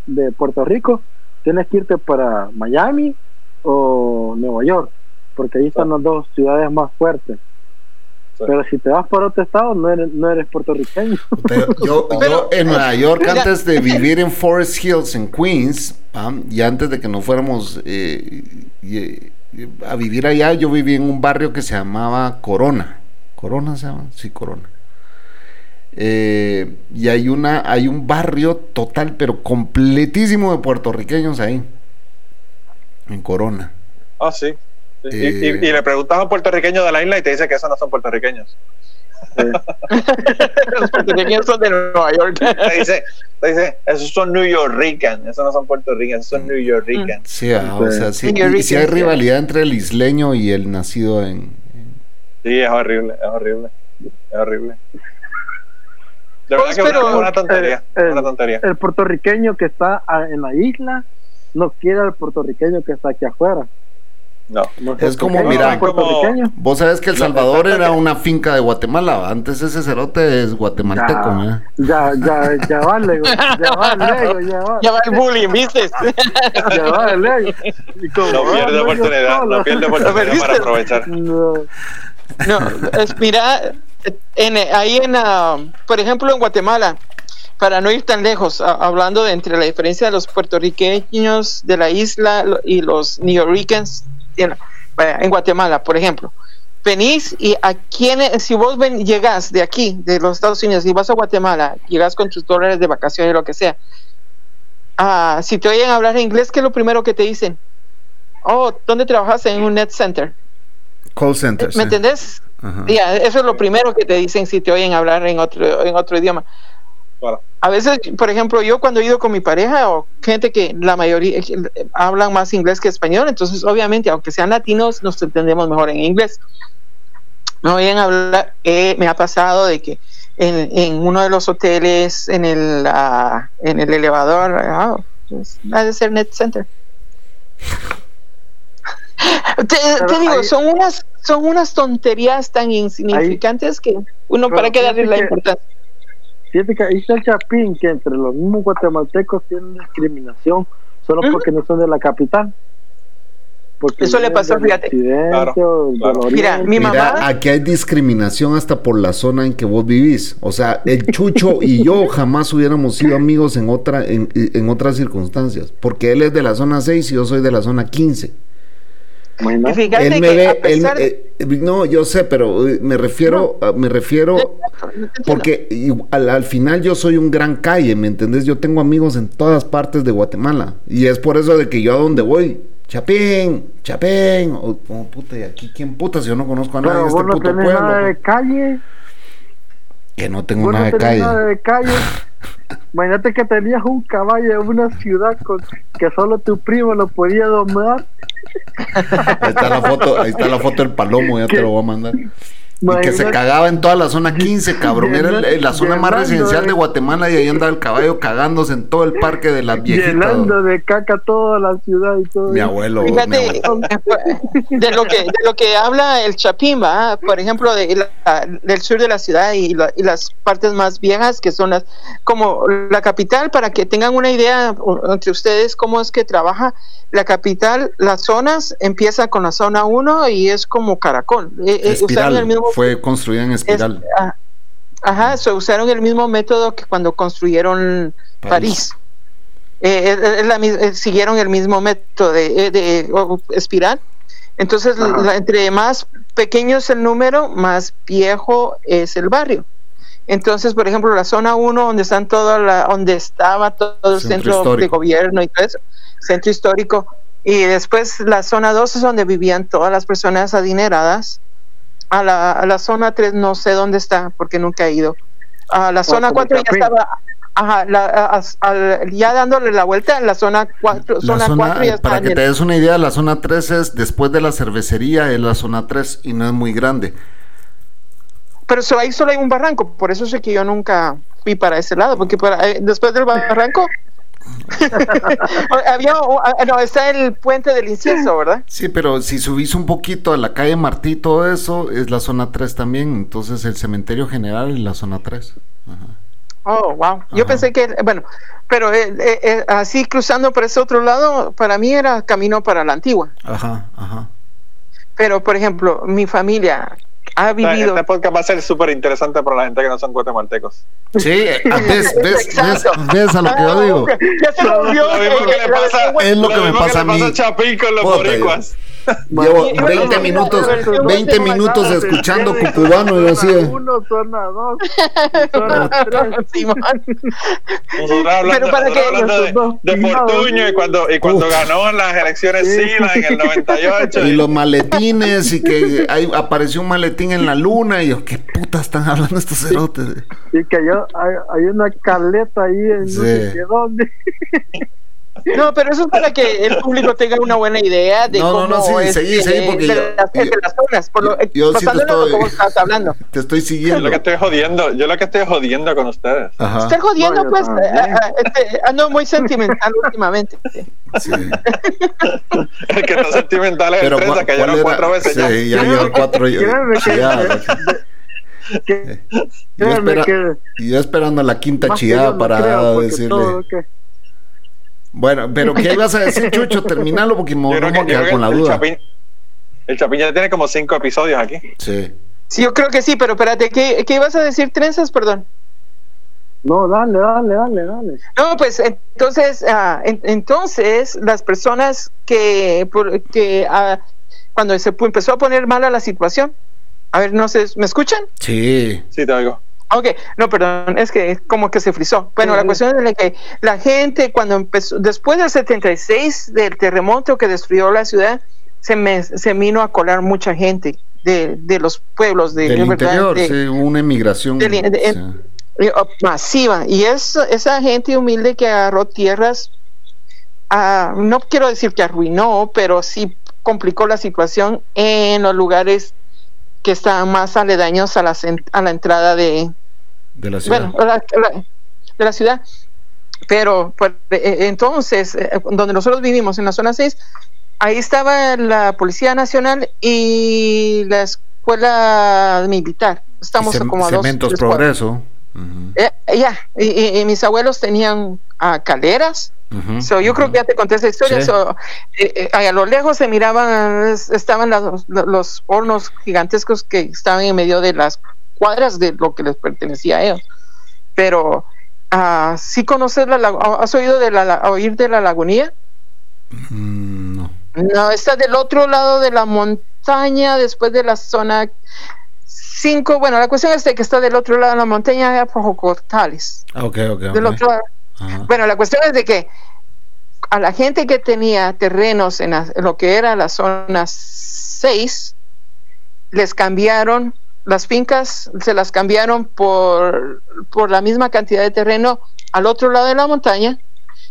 de Puerto Rico, tienes que irte para Miami o Nueva York, porque ahí están las dos ciudades más fuertes. Pero si te vas por otro estado, no eres, no eres puertorriqueño. Pero yo, yo en Nueva York, antes de vivir en Forest Hills, en Queens, ¿ah? y antes de que nos fuéramos eh, y- y- a vivir allá, yo viví en un barrio que se llamaba Corona. ¿Corona se llama? Sí, Corona. Eh, y hay, una, hay un barrio total, pero completísimo de puertorriqueños ahí, en Corona. Ah. Sí. Y- Eh. Y, y le preguntas a un puertorriqueño de la isla y te dice que esos no son puertorriqueños. Los puertorriqueños son de Nueva York. Te dice, te dice, esos son New Yorkers, esos no son puertorriqueños, esos son New Yorkers. Sí, ah, o sea, sí, y- y sí hay rivalidad entre el isleño y el nacido en, Sí, es horrible, es horrible. Es horrible. De Pues, verdad que pero- es una tontería. Eh, es una tontería. El puertorriqueño que está en la isla no quiere al puertorriqueño que está aquí afuera. No. Es como, mira, no. Vos sabes que El Salvador era una finca de Guatemala, ¿va? antes ese cerote es guatemalteco, ¿eh? Ya, ya, ya vale, güey, ya vale, ya va, Ya va el bullying, ¿viste? ya como, No ah, pierde oportunidad, no pierde oportunidad ¿viste? para aprovechar. No. No, es, mira, en, ahí en, ah, por ejemplo, en Guatemala, para no ir tan lejos, a- hablando de entre la diferencia de los puertorriqueños de la isla lo- y los neoyorquins en, Guatemala, por ejemplo. Venís y a quienes, si vos ven, llegas de aquí, de los Estados Unidos, y vas a Guatemala, llegas con tus dólares de vacaciones, lo que sea, ah, si te oyen hablar inglés, ¿qué es lo primero que te dicen? Oh, ¿dónde trabajas? En un net center. Call center. ¿Me sí. entendés? Eso es lo primero que te dicen si te oyen hablar en otro, en otro idioma. A veces, por ejemplo, yo cuando he ido con mi pareja o gente que la mayoría eh, hablan más inglés que español, entonces obviamente, aunque sean latinos, nos entendemos mejor en inglés. Me oyen hablar, eh, me ha pasado de que en, en uno de los hoteles, en el, ah, en el elevador, ah, pues, ha de ser Net Center. Te, digo, son unas, son unas tonterías tan insignificantes que uno para qué darle la que- importancia. Fíjate que ahí está el chapín, que entre los mismos guatemaltecos tienen discriminación solo porque no son de la capital. Porque Eso le pasó, del fíjate. Claro, claro. Mira, mi Mira, mamá- aquí hay discriminación hasta por la zona en que vos vivís. O sea, el Chucho y yo jamás hubiéramos sido amigos en otra en, en otras circunstancias, porque él es de la zona 6 y yo soy de la zona 15. Y Imagínate. fíjate Él me que a ve, él- pesar eh, no, yo sé, pero eh, me refiero, a- me refiero, porque y- al, al final yo soy un gran calle, ¿me entendés? Yo tengo amigos en todas partes de Guatemala y es por eso de que yo a donde voy, Chapín, Chapín, o oh, puta, y aquí quién puta si yo no conozco a nadie este vos no puto pueblo. nada de calle. Que no tengo Vos nada no de tenés calle. nada de calle. Imagínate que tenías un caballo en una ciudad con, que solo tu primo lo podía domar. Ahí está la foto, ahí está la foto del palomo, ya te lo voy a mandar. Y que se cagaba en toda la zona 15, cabrón. Era el- el- la zona más residencial de- de Guatemala y ahí andaba el caballo cagándose en todo el parque de las viejitas. Llenando de caca toda la ciudad y todo. Mi abuelo, mi Fíjate, abuelo. de lo que de lo que habla el Chapín, ¿va? por ejemplo, de la- del sur de la ciudad y, la- y las partes más viejas, que son las como la capital, para que tengan una idea entre ustedes cómo es que trabaja la capital, las zonas, empieza con la zona 1 y es como caracol. Eh, eh, el mismo fue construida en es- espiral. ah, ajá, so, usaron el mismo método que cuando construyeron París. Eh, la mis- eh, siguieron el mismo método de, eh, de, espiral. Entonces, la- entre más pequeño es el número, más viejo es el barrio. Entonces, por ejemplo, la zona 1, donde están toda la, donde estaba todo el Centro centro, de histórico. gobierno y todo eso, centro histórico, y después la zona 2 es donde vivían todas las personas adineradas. A la, a la zona 3 no sé dónde está, porque nunca he ido. A la zona como 4 ya estaba, ajá, la- a- al- ya dándole la vuelta, la zona 4, La zona zona- 4 ya está para que te des una idea, la zona 3 es después de la cervecería, es la zona 3 y no es muy grande. Pero solo, ahí solo hay un barranco, por eso sé que yo nunca fui para ese lado, porque para, eh, después del barranco había, ah, no, está el puente del incienso, ¿verdad? Sí, pero si subís un poquito a la calle Martí, todo eso es la zona 3 también. Entonces el cementerio general es la zona 3. Ajá. Oh, wow. Yo Ajá. pensé que, bueno, pero eh, eh, eh, así cruzando por ese otro lado, para mí era camino para la antigua. Ajá, ajá. Pero, por ejemplo, mi familia, ha vivido. Este podcast va a ser súper interesante para la gente que no son guatemaltecos. Sí, ves, ves, ves, ves a lo que yo digo. Ya se. Lo pasa, Es lo que me pasa a mí. Chapín con los boricuas. Llevo Y- y- 20 y- minutos, y- 20 minutos escuchando cucubano y así. Uno, zona dos, zona tres. Pero para que- de, Fortuño y cuando, y cuando ganó en las elecciones Sila en el 98. Y los maletines y que ahí apareció un maletín en la luna y yo, ¿qué puta están hablando estos cerotes? Y que yo, hay, hay una caleta ahí en no sé qué dónde. No, pero eso es para que el público tenga una buena idea de No, no, cómo no, sí, es seguí, de- seguí, porque de, yo- las, de yo- las zonas, por lo, yo sí te estoy- que vos estás hablando. Te estoy Yo siguiendo. lo que estoy jodiendo, yo lo que estoy jodiendo con ustedes. Ajá. Estar jodiendo, No, yo pues, también. eh, eh, este, ando muy sentimental últimamente. Sí. El que está sentimental es el Pero ¿cuál- que era? cuatro veces ya. Sí, ya llevan cuatro. ya- ya. que- Yo, créeme espera- que- y yo esperando la quinta yo no para creo, decirle. todo que- Bueno, pero ¿qué ibas a decir, Chucho? Terminalo porque me voy a quedar con la el, duda. Chapín, el Chapín ya tiene como cinco episodios aquí. Sí. Sí, yo creo que sí, pero espérate, ¿qué, qué ibas a decir, trenzas? Perdón. No, dale, dale, dale, dale. No, pues entonces, ah, en- entonces las personas que, por- que ah, cuando se empezó a poner mala la situación, a ver, no sé, ¿me escuchan? Sí. Sí, te oigo. Ok, no, perdón, es que como que se frizó. Bueno, la cuestión es que la gente cuando empezó, después del 76, del terremoto que destruyó la ciudad, se, me, se vino a colar mucha gente de, de los pueblos, de, Del interior, de- sí, hubo una emigración. del- de- sí. eh, oh, masiva. Y es esa gente humilde que agarró tierras, ah, no quiero decir que arruinó, pero sí complicó la situación en los lugares que estaban más aledaños a la, a la entrada de, De la ciudad. bueno, la- la- de la ciudad. Pero pues, eh, entonces, eh, donde nosotros vivimos, en la zona 6, ahí estaba la Policía Nacional y la Escuela Militar. Estamos Cem- como a dos. Cementos. Progreso. Eh, ya, y, y- y mis abuelos tenían caleras. So, yo creo que ya te conté esa historia. Sí. So, eh, eh, a lo lejos se miraban, es- estaban los, los hornos gigantescos que estaban en medio de las cuadras de lo que les pertenecía a ellos. Pero, ah, ¿sí conoces la ¿Has oído de la, la- oír de la lagunilla? Mm, no. No, está del otro lado de la montaña, después de la zona 5. Bueno, la cuestión es de que está del otro lado de la montaña, allá por. Ah, Ok, ok. Del otro lado. Bueno, la cuestión es de que a la gente que tenía terrenos en lo que era la zona 6, les cambiaron las fincas, se las cambiaron por, por la misma cantidad de terreno al otro lado de la montaña.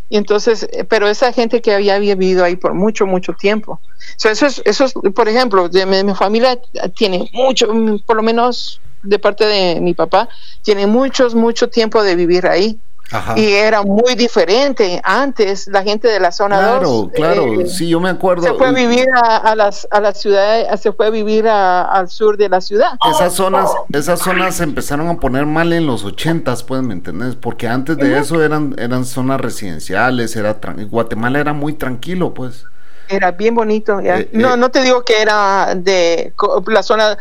Y entonces, eh, pero esa gente que había vivido ahí por mucho, mucho tiempo. So, eso es, eso es, por ejemplo, de mi, mi familia tiene mucho, mm, por lo menos de parte de mi papá, tiene muchos, mucho tiempo de vivir ahí Ajá. y era muy diferente. Antes la gente de la zona Claro, 2 claro. eh, sí, yo me acuerdo. se fue a vivir a, a las a la ciudad, se fue a vivir a- al sur de la ciudad. Esas zonas, esas zonas se empezaron a poner mal en los ochentas, pues, ¿me entendés? Porque antes de eso eran, eran zonas residenciales, era Guatemala era muy tranquilo, pues. Era bien bonito. ya. Eh, no, eh. no te digo que era de la zona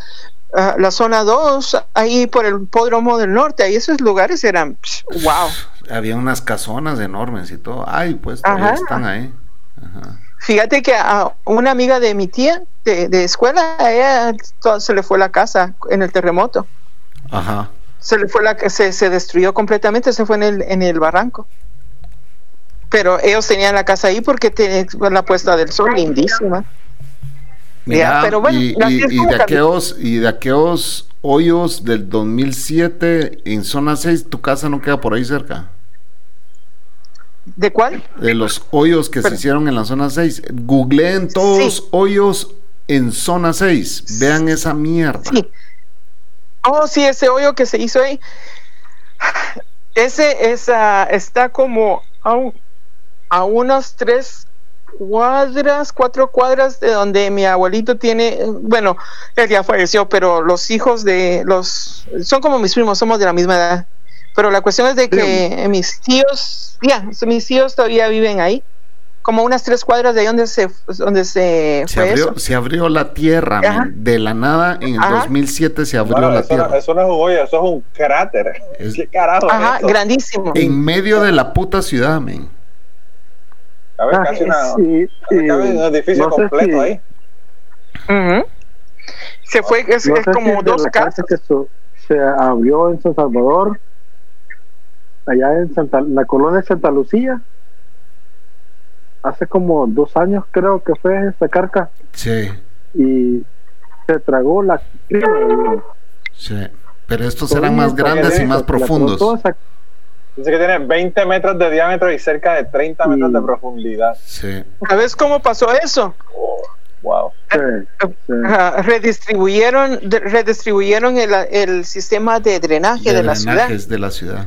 ah, la zona 2, ahí por el Pódromo del Norte, ahí esos lugares eran psh, wow. Había unas casonas enormes y todo. Ay, pues todavía Ajá. están ahí. Ajá. Fíjate que a una amiga de mi tía de, de escuela, a ella se le fue la casa en el terremoto. Ajá. se le fue la se, se destruyó completamente, se fue en el, en el barranco. Pero ellos tenían la casa ahí porque tenía la puesta del sol lindísima. Mira, Ya, pero bueno, y, y- de aquellos, y de aquellos hoyos del 2007 en zona 6, tu casa no queda por ahí cerca. ¿De cuál? De los hoyos que se hicieron en la zona 6. Googleen todos Sí. hoyos en zona 6. Vean esa mierda. Sí. Oh, sí, ese hoyo que se hizo ahí. Ese esa, está como a, un- a unos tres cuadras, cuatro cuadras de donde mi abuelito tiene, bueno, él ya falleció, pero los hijos de los, son como mis primos, somos de la misma edad. Pero la cuestión es de que mis tíos, ya, mis tíos todavía viven ahí. como unas tres cuadras de ahí donde se, donde se, Se fue abrió, eso. se abrió la tierra, de la nada en el Ajá. 2007 se abrió Bueno, la eso, no, tierra. eso no es un hoyo, eso es un cráter. Es- ¿Qué carajo Ajá, es eso? grandísimo. En medio de la puta ciudad, men. Cabe Ah, casi una, sí, cabe sí. un edificio No sé completo si- ahí. Ujú. Se fue, es, No es si como de dos casas. que su- se abrió en San Salvador, allá en Santa, la colonia de Santa Lucía. Hace como dos años creo que fue esa carca Sí, y se tragó la sí. Pero estos eran más grandes y más profundos. Dice que tiene 20 metros de diámetro y cerca de 30 metros Mm. de profundidad. Sí. ¿Sabes cómo pasó eso? Wow. Ajá, redistribuyeron, de- redistribuyeron el, el sistema de drenaje de, De la ciudad. drenajes de la ciudad.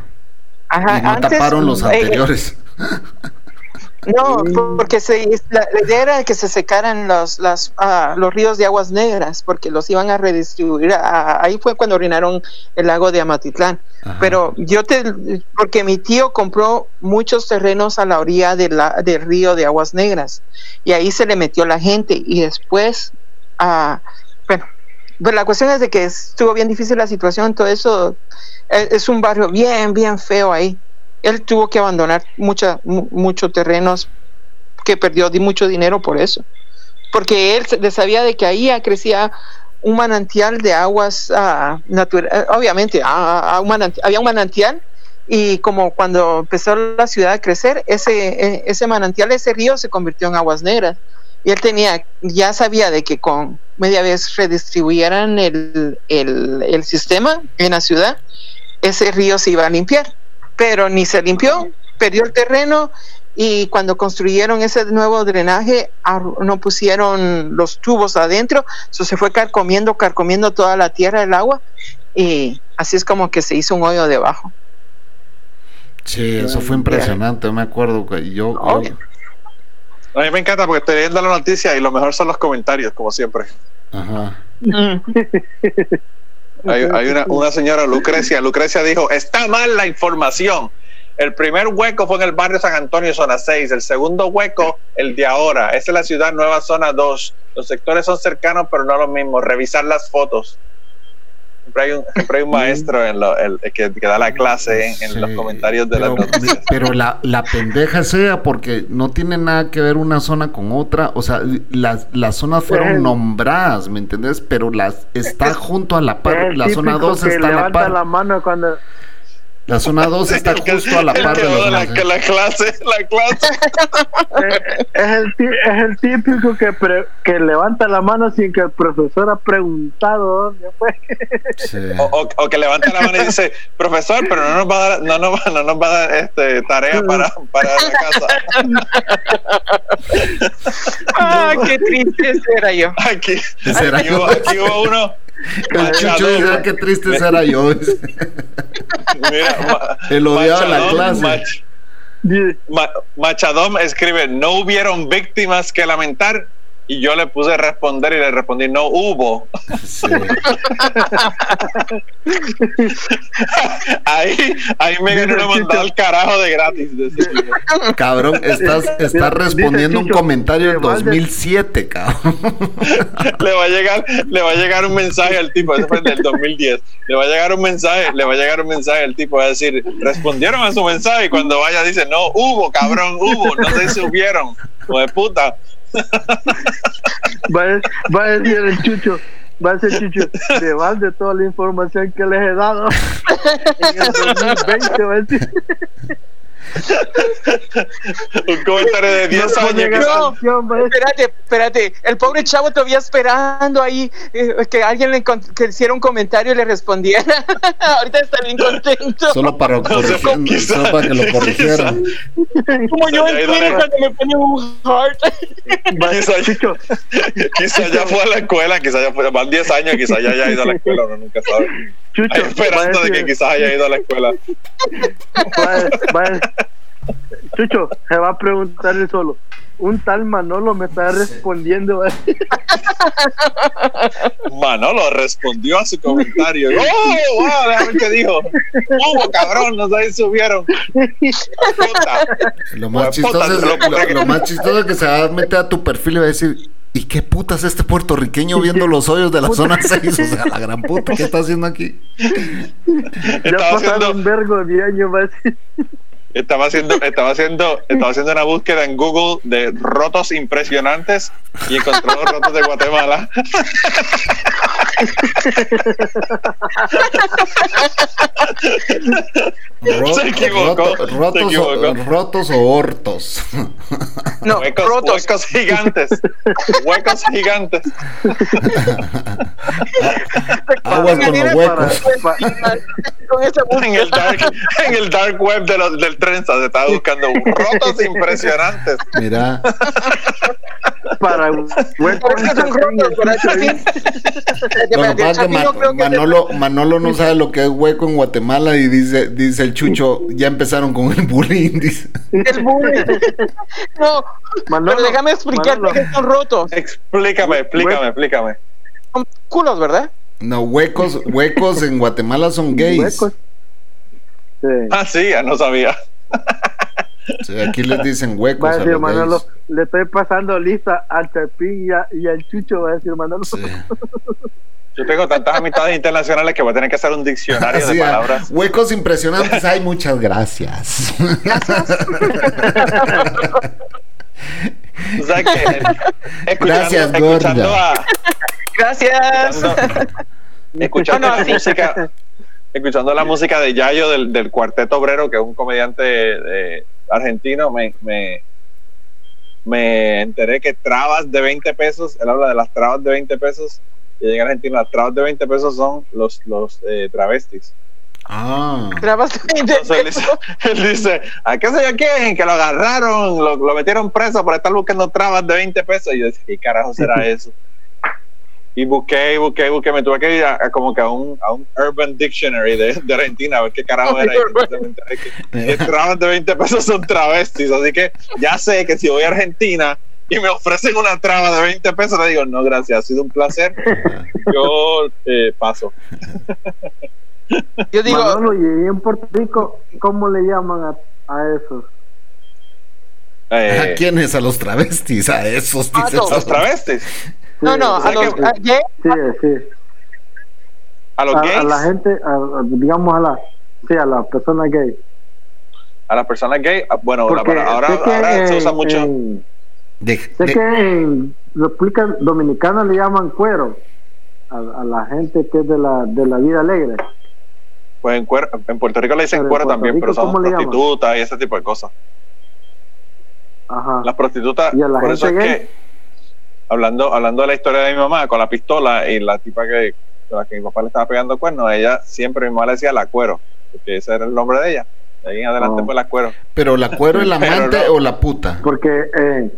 Ajá, Y no antes, taparon los eh, anteriores. No, porque se, la, idea era que se secaran los, las, ah, los ríos de aguas negras, porque los iban a redistribuir. a- ahí fue cuando orinaron el lago de Amatitlán. Ajá. Pero yo te, porque mi tío compró muchos terrenos a la orilla de la, del río de aguas negras, y ahí se le metió la gente, y después, ah, bueno, pues la cuestión es de que estuvo bien difícil la situación, todo eso eh, es un barrio bien, bien feo ahí. Él tuvo que abandonar mucha, mu- muchos terrenos que perdió di- mucho dinero por eso. Porque él sabía de que ahí ah, crecía un manantial de aguas naturales. Obviamente, ah, ah, había un manantial y como cuando empezó la ciudad a crecer, ese, eh, ese manantial, ese río se convirtió en aguas negras. Y él tenía, ya sabía de que con media vez redistribuyeran el, el, el sistema en la ciudad, ese río se iba a limpiar. Pero ni se limpió, perdió el terreno y cuando construyeron ese nuevo drenaje no pusieron los tubos adentro, eso se fue carcomiendo, carcomiendo toda la tierra, el agua y así es como que se hizo un hoyo debajo. Sí, eso fue impresionante. Me acuerdo que yo. A mí me encanta porque estoy leyendo la noticia y lo mejor son los comentarios, como siempre. Ajá. Hay, hay una, una señora, Lucrecia. Lucrecia dijo: Está mal la información. El primer hueco fue en el barrio San Antonio, zona 6. El segundo hueco, el de ahora. Esa es la ciudad nueva, zona 2. Los sectores son cercanos, pero no lo mismo. Revisar las fotos. Siempre hay un, siempre hay un maestro en lo, el, que, que da la clase en, en Sí, los comentarios de pero, las noticias. pero la, la pendeja sea porque no tiene nada que ver una zona con otra. O sea, las, las zonas fueron El- nombradas, ¿me entendés? Pero las está junto a la Es par. el La zona típico 2 que está a la par. la mano cuando La zona 2 está El que- justo a la par que de va la clase, la clase. Eh, es, el, tí- es el típico que, pre- que levanta la mano sin que el profesor ha preguntado dónde fue. Sí. O, o- o que levanta la mano y dice, profesor, pero no nos va a dar, no nos va, no nos va a dar este, tarea para, para la casa. Ah, qué triste era yo. Aquí, aquí, hubo, aquí hubo uno. El chucho "Ah, qué triste será yo. Mira, El odiado de la clase. Mach- Y- Ma- Machadón escribe, no hubieron víctimas que lamentar. Y yo le puse a responder y le respondí, no hubo. Sí. Ahí, ahí me ganó una mandada al carajo de gratis. Cabrón, estás, estás Dice respondiendo un comentario del que Valde- 2007, cabrón. le va a llegar, le va a llegar un mensaje al tipo, eso fue del 2010. Le va a llegar un mensaje, le va a llegar un mensaje al tipo, va a decir, respondieron a su mensaje y cuando vaya dice, no, hubo, cabrón, hubo, no se subieron. De puta. Va, a, va a decir el chucho, va a decir chucho, de balde toda la información que les he dado. En el 2020 va a decir. Un comentario de 10 No años. No. Espérate, espérate. El pobre chavo todavía esperando ahí eh, que alguien le que hiciera un comentario y le respondiera. Ahorita está bien contento. Solo para, corregir- quizá- solo para que lo corrigieran. Como yo Quizá en ya Twitter cuando me pone un heart. Quizá- Quizá ya fue a la escuela, quizá ya fue, van 10 años, quizá ya haya ido a la escuela, uno nunca sabe. Chucho, va a esperanza de que decir, quizás haya ido a la escuela. va va Chucho, se va a preguntar él solo. Un tal Manolo me está respondiendo. Manolo respondió a su comentario. ¡Oh, wow! Déjame ver qué dijo. ¡Oh, cabrón! Nos ahí subieron. Lo más, chistoso es, lo- lo, lo más chistoso es que se va a meter a tu perfil y va a decir, ¿y qué putas este puertorriqueño viendo los hoyos de la zona 6? O sea, la gran puta, ¿qué está haciendo aquí? ya pasaron haciendo, un vergo de años. decir. Estaba haciendo, estaba haciendo, estaba haciendo una búsqueda en Google de rotos impresionantes y encontró los rotos de Guatemala. Se equivocó, roto- se rotos, o, equivocó. rotos o hortos. No, Huecos, rotos. huecos gigantes. Huecos gigantes. Aguas con los huecos. Para- Con esa En el dark, en el dark web de los, del trenza se estaba buscando rotos impresionantes. Mira, para Por son que te- Manolo, Manolo no sabe lo que es hueco en Guatemala y dice, dice el chucho, ya empezaron con el bullying. Dice. El bullying. No, Manolo, pero déjame explicarte Manolo. que son rotos. Explícame, explícame, explícame. Son culos, ¿verdad? No, huecos, huecos en Guatemala son gays. Huecos. Sí. Ah, sí, ya no sabía. Sí, aquí les dicen huecos Va a a decir los Manolo, gays. le estoy pasando lista al Chapín y, a- y al Chucho, va a decir Manolo. Sí. Yo tengo tantas amistades internacionales que voy a tener que hacer un diccionario de palabras. huecos impresionantes. Ay, muchas gracias. O sea que, escuchando, Gracias, escuchando gorda. a, Gracias. escuchando, escuchando No, no, la sí. música, escuchando la música de Yayo del, del Cuarteto Obrero, que es un comediante eh, argentino, me, me, me enteré que trabas de 20 pesos, él habla de las trabas de 20 pesos, y en Argentina las trabas de 20 pesos son los, los eh, travestis. Ah, Trabas de Entonces él dice, él dice, ¿a qué sé yo quién? Que lo agarraron, lo, lo metieron preso por estar buscando trabas de 20 pesos. Y yo decía, ¿qué carajo será eso? Y busqué, y busqué, y busqué. Me tuve que ir a, a como que a un, a un Urban Dictionary de, de Argentina a ver qué carajo era. Y de 20 pesos son travestis. Así que ya sé que si voy a Argentina y me ofrecen una traba de 20 pesos, le digo, no, gracias, ha sido un placer. Yo eh, paso. Yo digo, Manolo, y en Puerto Rico, ¿cómo le llaman a, a esos? Eh, ¿a quiénes? A los travestis, a esos. Ah, dices. no. los travestis, no, no, a los a- Sí, sí. a los A, gays. a la gente, a- digamos a la, sí, a las personas gay. a las personas gay, ah, bueno, la- ahora, ahora se usa mucho. en- De- sé de- que en República Dominicana le llaman cuero a, a la gente que es de la, de la vida alegre. Pues en, cuer- en Puerto Rico le dicen Pero cuero también, Rico, pero son prostitutas y ese tipo de cosas. Ajá. Las prostitutas, ¿Y a la por eso es gay? que, hablando, hablando de la historia de mi mamá con la pistola y la tipa que, con la que mi papá le estaba pegando cuernos, ella siempre mi mamá le decía la cuero, porque ese era el nombre de ella. De ahí en adelante Oh. fue la cuero. Pero la cuero es la amante no. o la puta. Porque eh,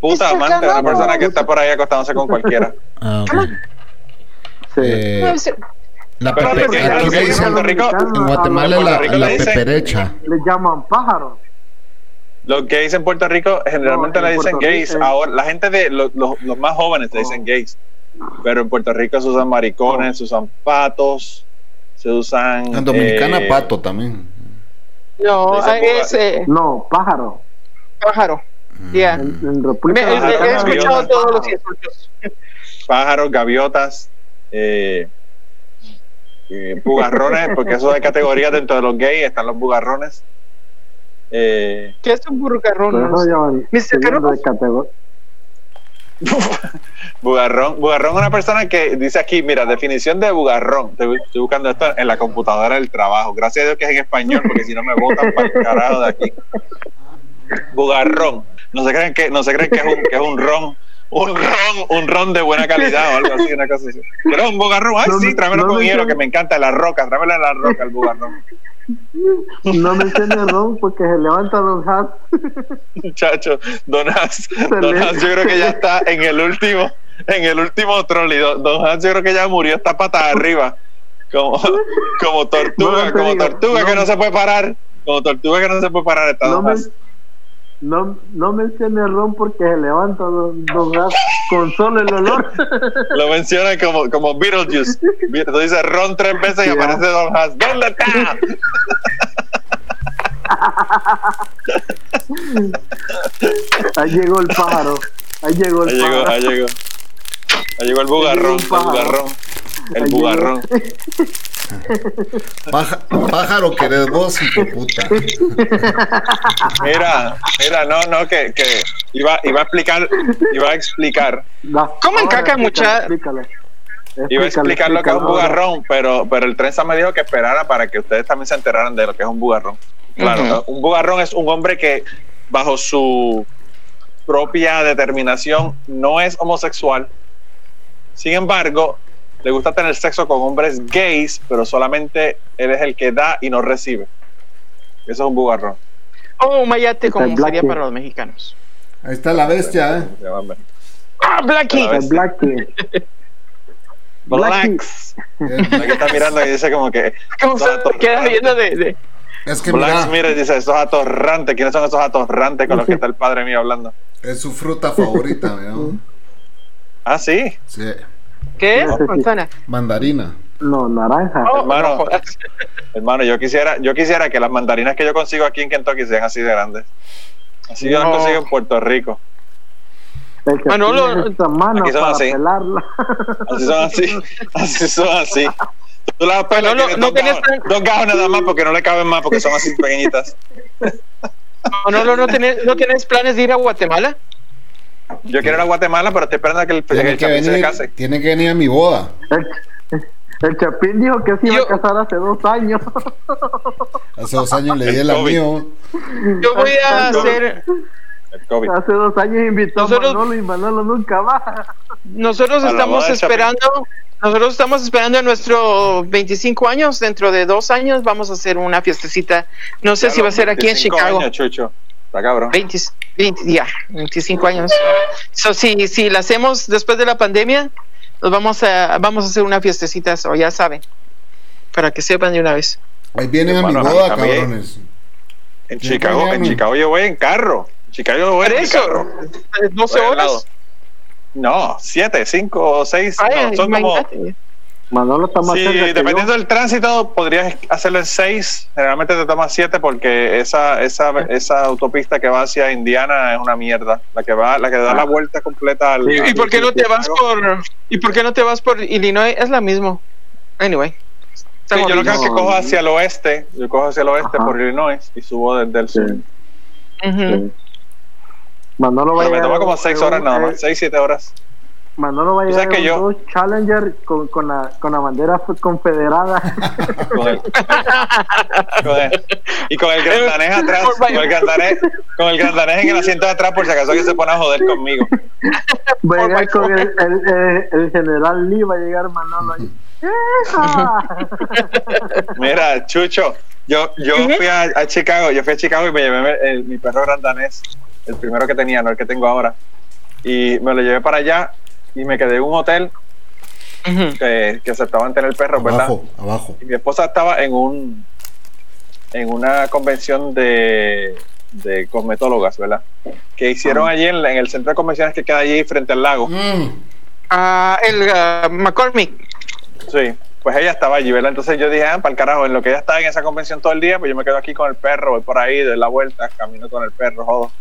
Puta amante, una persona que está por ahí acostándose con cualquiera. Ah, sí. Eh, la Pero pepe- dicen- en Puerto Rico- en Guatemala la, la peperecha. le llaman pájaros. Los gays en Puerto Rico generalmente No, le dicen Puerto gays. Rico. Ahora, la gente de los, los- los más jóvenes le dicen Oh. gays. Pero en Puerto Rico se usan maricones, se usan patos, se usan. En Dominicana, eh, pato también. no, Ese ah, es No, pájaro. pájaro. Ya. En, en Me- República he- he, Pájaro, he escuchado gaviota. todos los insultos. Pájaros, gaviotas, eh, eh, bugarrones, porque eso hay categorías dentro de los gays, están los bugarrones. Eh, ¿Qué es un burgarrón? Mr. Carlos. categoría. bugarrón, bugarrón es una persona que dice aquí, mira, definición de bugarrón. Estoy, estoy buscando esto en la computadora del trabajo. Gracias a Dios que es en español, porque si no me botan para el carajo de aquí. Bugarrón. No se creen que, no se creen que es un, que es un ron. Un ron, un ron de buena calidad o algo así, una cosa así. Pero un bugarrón, ay No sí, me- tráemelo no con hielo, que me encanta la roca, tráemelo en la roca el bugarrón. No menciones ron porque se levanta Don Hat. Muchacho, Don Hans, Don Hans yo creo que ya está en el último, en el último trolley. Don, Don Hans yo creo que ya murió, está pata arriba. Como, como tortuga, No como tortuga que no. se puede parar. como tortuga que no se puede parar está No, Don me, Haas. No, no mencione ron porque se levanta Don, don con solo el olor. Lo mencionan como, como Beetlejuice. Be- Tú dices Ron tres veces y aparece Don Haas. ¿Dónde está? Ahí llegó el pájaro. Ahí llegó el Ahí llegó, pájaro. ahí llegó. Ahí llegó el bugarrón, el bugarrón. El bugarrón. Paja- pájaro que eres vos, hijo de puta. Mira, mira, no, no, que, que iba, iba a explicar, iba a explicar, Da- Comen ahora caca, explícale, mucha- explícale. iba a explicar lo que es un bugarrón, pero, pero el trenza me dijo que esperara para que ustedes también se enteraran de lo que es un bugarrón. Claro, un bugarrón es un hombre que bajo su propia determinación no es homosexual. Sin embargo, le gusta tener sexo con hombres gays, pero solamente él es el que da y no recibe. Eso es un bugarrón. Oh, mayate, como sería Blackie. para los mexicanos. Ahí está la bestia, ¿eh? ¡Ah, Blackie! Blackie. Blacks. La que está mirando y dice como que ¿Cómo se queda viendo de, de- Es que Blacks mira, dice esos atorrantes quiénes son esos atorrantes con los que está el padre mío hablando es su fruta favorita, ¿no? ah sí Sí, ¿Qué? No Manzana. mandarina. No, naranja. Oh, Hermano. no hermano yo quisiera yo quisiera que las mandarinas que yo consigo aquí en Kentucky sean así de grandes así yo las No. consigo en Puerto Rico El que Manolo, tiene esta mano aquí son para así. pelarla. así son así así son así tú las pelas tienes no dos, tenías gajos, tan- dos gajos nada más porque no le caben más porque son así pequeñitas Manolo, ¿no tenés, ¿no tenés planes de ir a Guatemala? Yo quiero ir a Guatemala pero estoy esperando a que el, que Tiene el que, chapín se venir, case tiene que venir a mi boda. El, el Chapín dijo que se iba Yo- a casar hace dos años. Hace dos años le El di el mío. Yo voy a hacer. COVID Hace dos años invitó Nosotros- a Manolo y Manolo nunca va. Nosotros estamos esperando. Nosotros estamos esperando a nuestro 25 años. Dentro de dos años vamos a hacer una fiestecita. No sé Ya si va a ser aquí en 25 Chicago. años. Está cabrón 20, 20, ya, 25 años. So, si, si la hacemos después de la pandemia, nos vamos a, vamos a hacer una fiestecita, so, ya saben, para que sepan de una vez. Ahí vienen a mi boda, cabrones. En Chicago, en. Chicago yo voy en carro. En Chicago yo voy en eso, carro. 12 Voy al lado. horas. No, siete, cinco o seis. Ay, no, son como. imagínate. Manolo está más Sí, cerca que dependiendo yo. del tránsito, podrías hacerlo en seis. Generalmente te toma siete porque esa, esa, esa autopista que va hacia Indiana es una mierda. La que va, la que da la vuelta completa al. Sí, ¿Y por qué no te vas por y por qué no te vas por Illinois? Es la mismo. Anyway. Sí, yo lo que hago es que cojo hacia el oeste. Yo cojo hacia el oeste Ajá. por Illinois y subo desde el Sí, sur. Sí. Manolo va a Pero me toma como en seis un- horas nada más, seis, siete horas. Manolo va a llegar que yo- dos Challenger con, con, la, con la bandera confederada. con el, con el- y con el grandanés atrás, con el grandanés, con el grandanés en el asiento de atrás por si acaso que se pone a joder conmigo. Va a llegar con el, el, el- el general Lee, va a llegar Manolo ahí. Mira, Chucho, yo, yo fui a, a Chicago, yo fui a Chicago y me llevé el- mi perro grandanés, el primero que tenía, no el que tengo ahora. Y me lo llevé para allá y me quedé en un hotel que, que aceptaban tener perros, ¿verdad? Abajo, abajo. Y mi esposa estaba en un en una convención de, de cosmetólogas, ¿verdad? Que hicieron allí en, en el centro de convenciones que queda allí frente al lago. Mm, Ah, el ah, McCormick. Sí, pues ella estaba allí, ¿verdad? Entonces yo dije, ah, para el carajo, en lo que ella estaba en esa convención todo el día, pues yo me quedo aquí con el perro, voy por ahí, doy la vuelta, camino con el perro, jodo.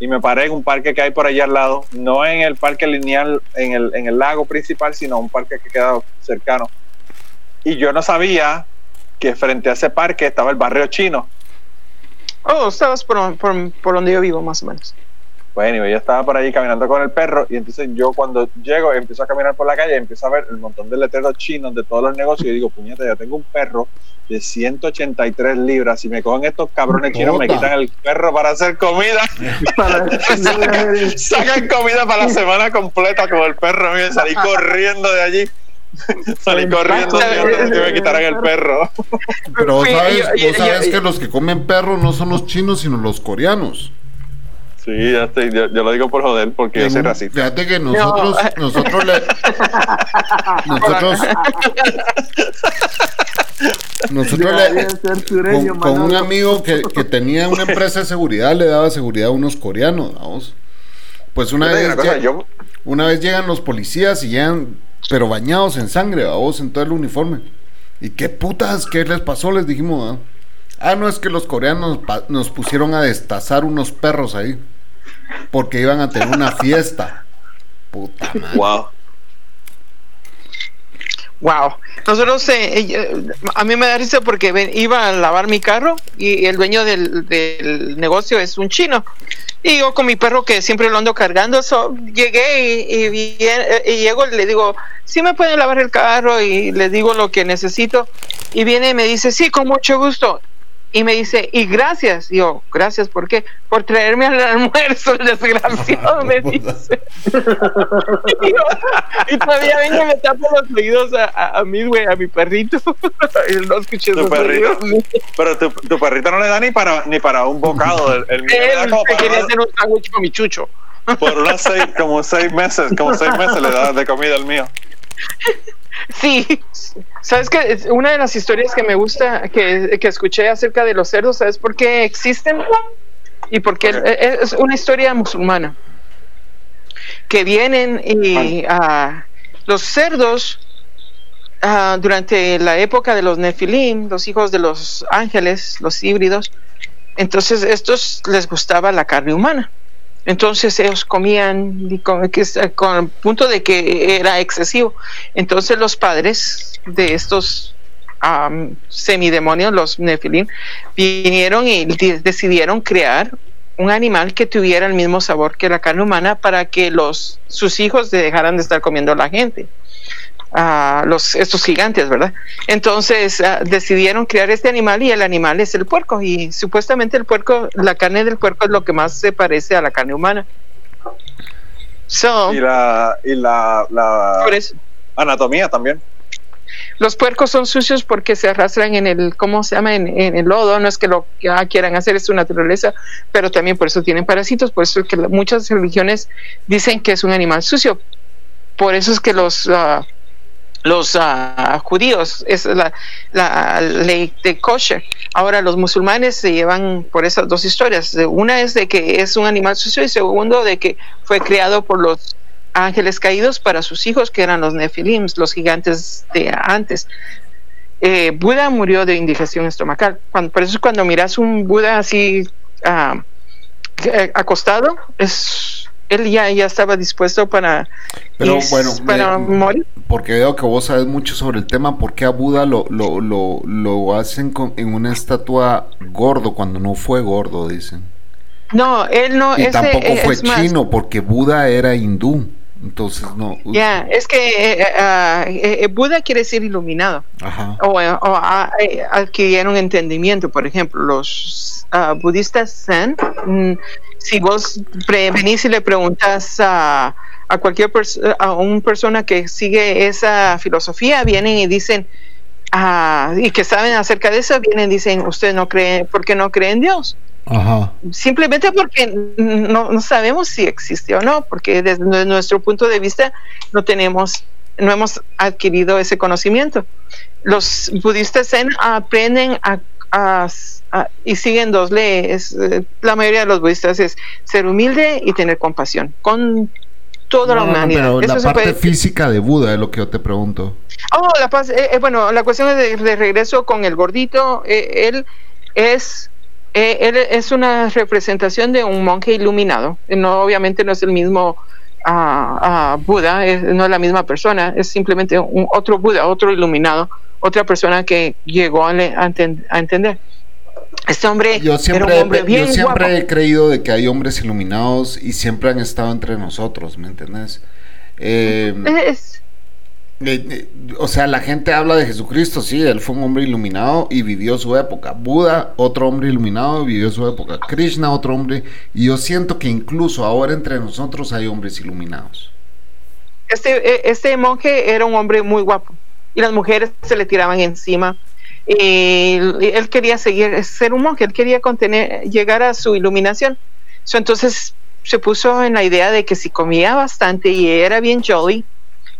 Y me paré en un parque que hay por allá al lado, no en el parque lineal, en el, en el lago principal, sino un parque que queda cercano. Y yo no sabía que frente a ese parque estaba el barrio chino. Oh, estabas por, por, por donde yo vivo, más o menos. Bueno, yo estaba por ahí caminando con el perro y entonces yo cuando llego empiezo a caminar por la calle y empiezo a ver el montón de letreros chinos de todos los negocios y digo, puñeta, ya tengo un perro de 183 libras. Si me cogen estos cabrones chinos, me quitan el perro para hacer comida. Para- sacan, sacan comida para la semana completa con el perro mío y salí corriendo de allí. Salí corriendo antes que me quitaran el perro. Pero vos sabes, yo- vos yo- sabes yo- que los que comen perro no son los chinos, sino los coreanos. Sí, ya estoy, yo, yo lo digo por joder porque yo soy racista. Fíjate que nosotros, nosotros le, nosotros, Nosotros le, con, un amigo que, tenía una empresa de seguridad le daba seguridad a unos coreanos, vamos. Pues una vez, una vez llegan los policías y llegan, pero bañados en sangre, vamos, en todo el uniforme. ¿Y qué putas? ¿Qué les pasó? Les dijimos, ah, no es que los coreanos nos pusieron a destazar unos perros ahí porque iban a tener una fiesta. Puta madre. Wow. Wow. Nosotros, eh, eh, a mí me da risa porque iba a lavar mi carro y el dueño del, negocio es un chino. Y yo con mi perro que siempre lo ando cargando, llegué y, y, llego y le digo, sí me pueden lavar el carro y le digo lo que necesito. Y viene y me dice, sí, con mucho gusto y me dice, y gracias. yo, gracias, ¿por qué? Por traerme al almuerzo, el desgraciado, me dice. y, todavía vengo y me tapo los oídos a, a, mí, güey, a mi perrito. y no escuché tu perrito. Pero tu, tu, perrito no le da ni para, ni para un bocado. El, el Él quería hacer un sándwich con mi chucho. Por unos seis, como seis meses, como seis meses le da de comida al mío. Sí, sabes que una de las historias que me gusta, que, escuché acerca de los cerdos, ¿sabes por qué existen? Y porque es una historia musulmana. Que vienen y uh, los cerdos, uh, durante la época de los nefilim, los hijos de los ángeles, los híbridos, entonces estos les gustaba la carne humana. Entonces ellos comían con, el punto de que era excesivo. Entonces los padres de estos semidemonios, los nefilim, vinieron y decidieron crear un animal que tuviera el mismo sabor que la carne humana para que los sus hijos dejaran de estar comiendo a la gente a los, estos gigantes, ¿verdad? Entonces ah, decidieron crear este animal y el animal es el puerco y supuestamente el puerco, la carne del puerco es lo que más se parece a la carne humana. y la, y la, anatomía también. Los puercos son sucios porque se arrastran en el, ¿cómo se llama? En, el lodo. No es que lo que ah, quieran hacer, es su naturaleza, pero también por eso tienen parásitos. Por eso es que muchas religiones dicen que es un animal sucio. Por eso es que los, ah, los uh, judíos, es la, la, ley de kosher. Ahora los musulmanes se llevan por esas dos historias. Una es de que es un animal sucio y segundo de que fue creado por los ángeles caídos para sus hijos que eran los nefilim, los gigantes de antes. Eh, Buda murió de indigestión estomacal. Por eso es cuando miras un Buda así uh, acostado, es él ya, ya estaba dispuesto para, Pero, bueno, para morir. Porque veo que vos sabes mucho sobre el tema, ¿por qué a Buda lo, lo, lo, lo hacen en una estatua gordo cuando no fue gordo, dicen? No, él no. Y tampoco fue chino, porque Buda era hindú. Entonces, no. Ya, es que eh, eh, ah, eh, Buda quiere decir iluminado. Ajá. O, ah, adquirieron entendimiento. Por ejemplo, los ah, budistas Zen mm, si vos venís y le preguntas a, a cualquier persona, a una persona que sigue esa filosofía, vienen y dicen, y que saben acerca de eso, vienen y dicen, usted no cree, ¿por qué no cree en Dios? Simplemente porque no, no, sabemos si existe o no, porque desde nuestro punto de vista no tenemos, no hemos adquirido ese conocimiento. Los budistas zen aprenden a y siguen dos leyes. Eh, la mayoría de los budistas es ser humilde y tener compasión con toda la humanidad. pero la parte física de Buda es lo que yo te pregunto. Oh, la paz, eh, eh, bueno, la cuestión de, de, regreso con el gordito, él es él es una representación de un monje iluminado. No, obviamente no es el mismo a, Buda, no es la misma persona, es simplemente un otro Buda, otro iluminado, otra persona que llegó a, entender. Este hombre yo siempre, yo siempre he creído de que hay hombres iluminados y siempre han estado entre nosotros, ¿me entiendes? Eh, es, eh, eh, o sea, la gente habla de Jesucristo, sí, él fue un hombre iluminado y vivió su época. Buda, otro hombre iluminado vivió su época. Krishna, otro hombre. Y yo siento que incluso ahora entre nosotros hay hombres iluminados. Este, e, este monje era un hombre muy guapo y las mujeres se le tiraban encima. Y él quería seguir, ser un monje, él quería contener, llegar a su iluminación. entonces se puso en la idea de que si comía bastante y era bien jolly,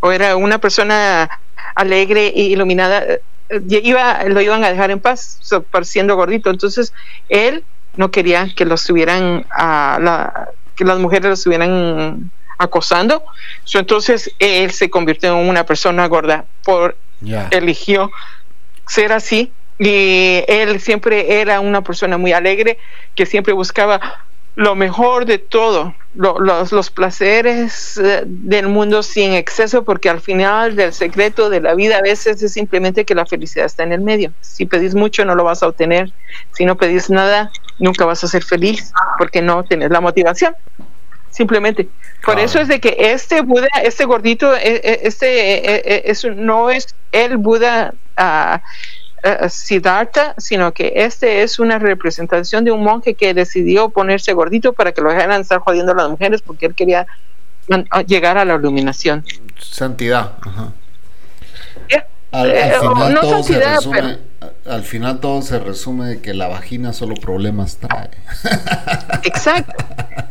o era una persona alegre e iluminada, iba, lo iban a dejar en paz, siendo gordito. Entonces, él no quería que lo estuvieran, a la, que las mujeres lo estuvieran acosando. entonces, él se convirtió en una persona gorda, por eligió ser así. Y él siempre era una persona muy alegre, que siempre buscaba lo mejor de todo, los, los, placeres eh, del mundo sin exceso, porque al final del secreto de la vida a veces es simplemente que la felicidad está en el medio. Si pedís mucho no lo vas a obtener, si no pedís nada nunca vas a ser feliz, porque no tenés la motivación. Simplemente. Por eso es de que este Buda, este gordito, e, e, este es, no es el Buda uh, uh, Siddhartha, sino que este es una representación de un monje que decidió ponerse gordito para que lo dejaran estar jodiendo a las mujeres porque él quería llegar a la iluminación. Santidad. Al, eh, final todo se resume, al final todo se resume de que la vagina solo problemas trae. Exacto.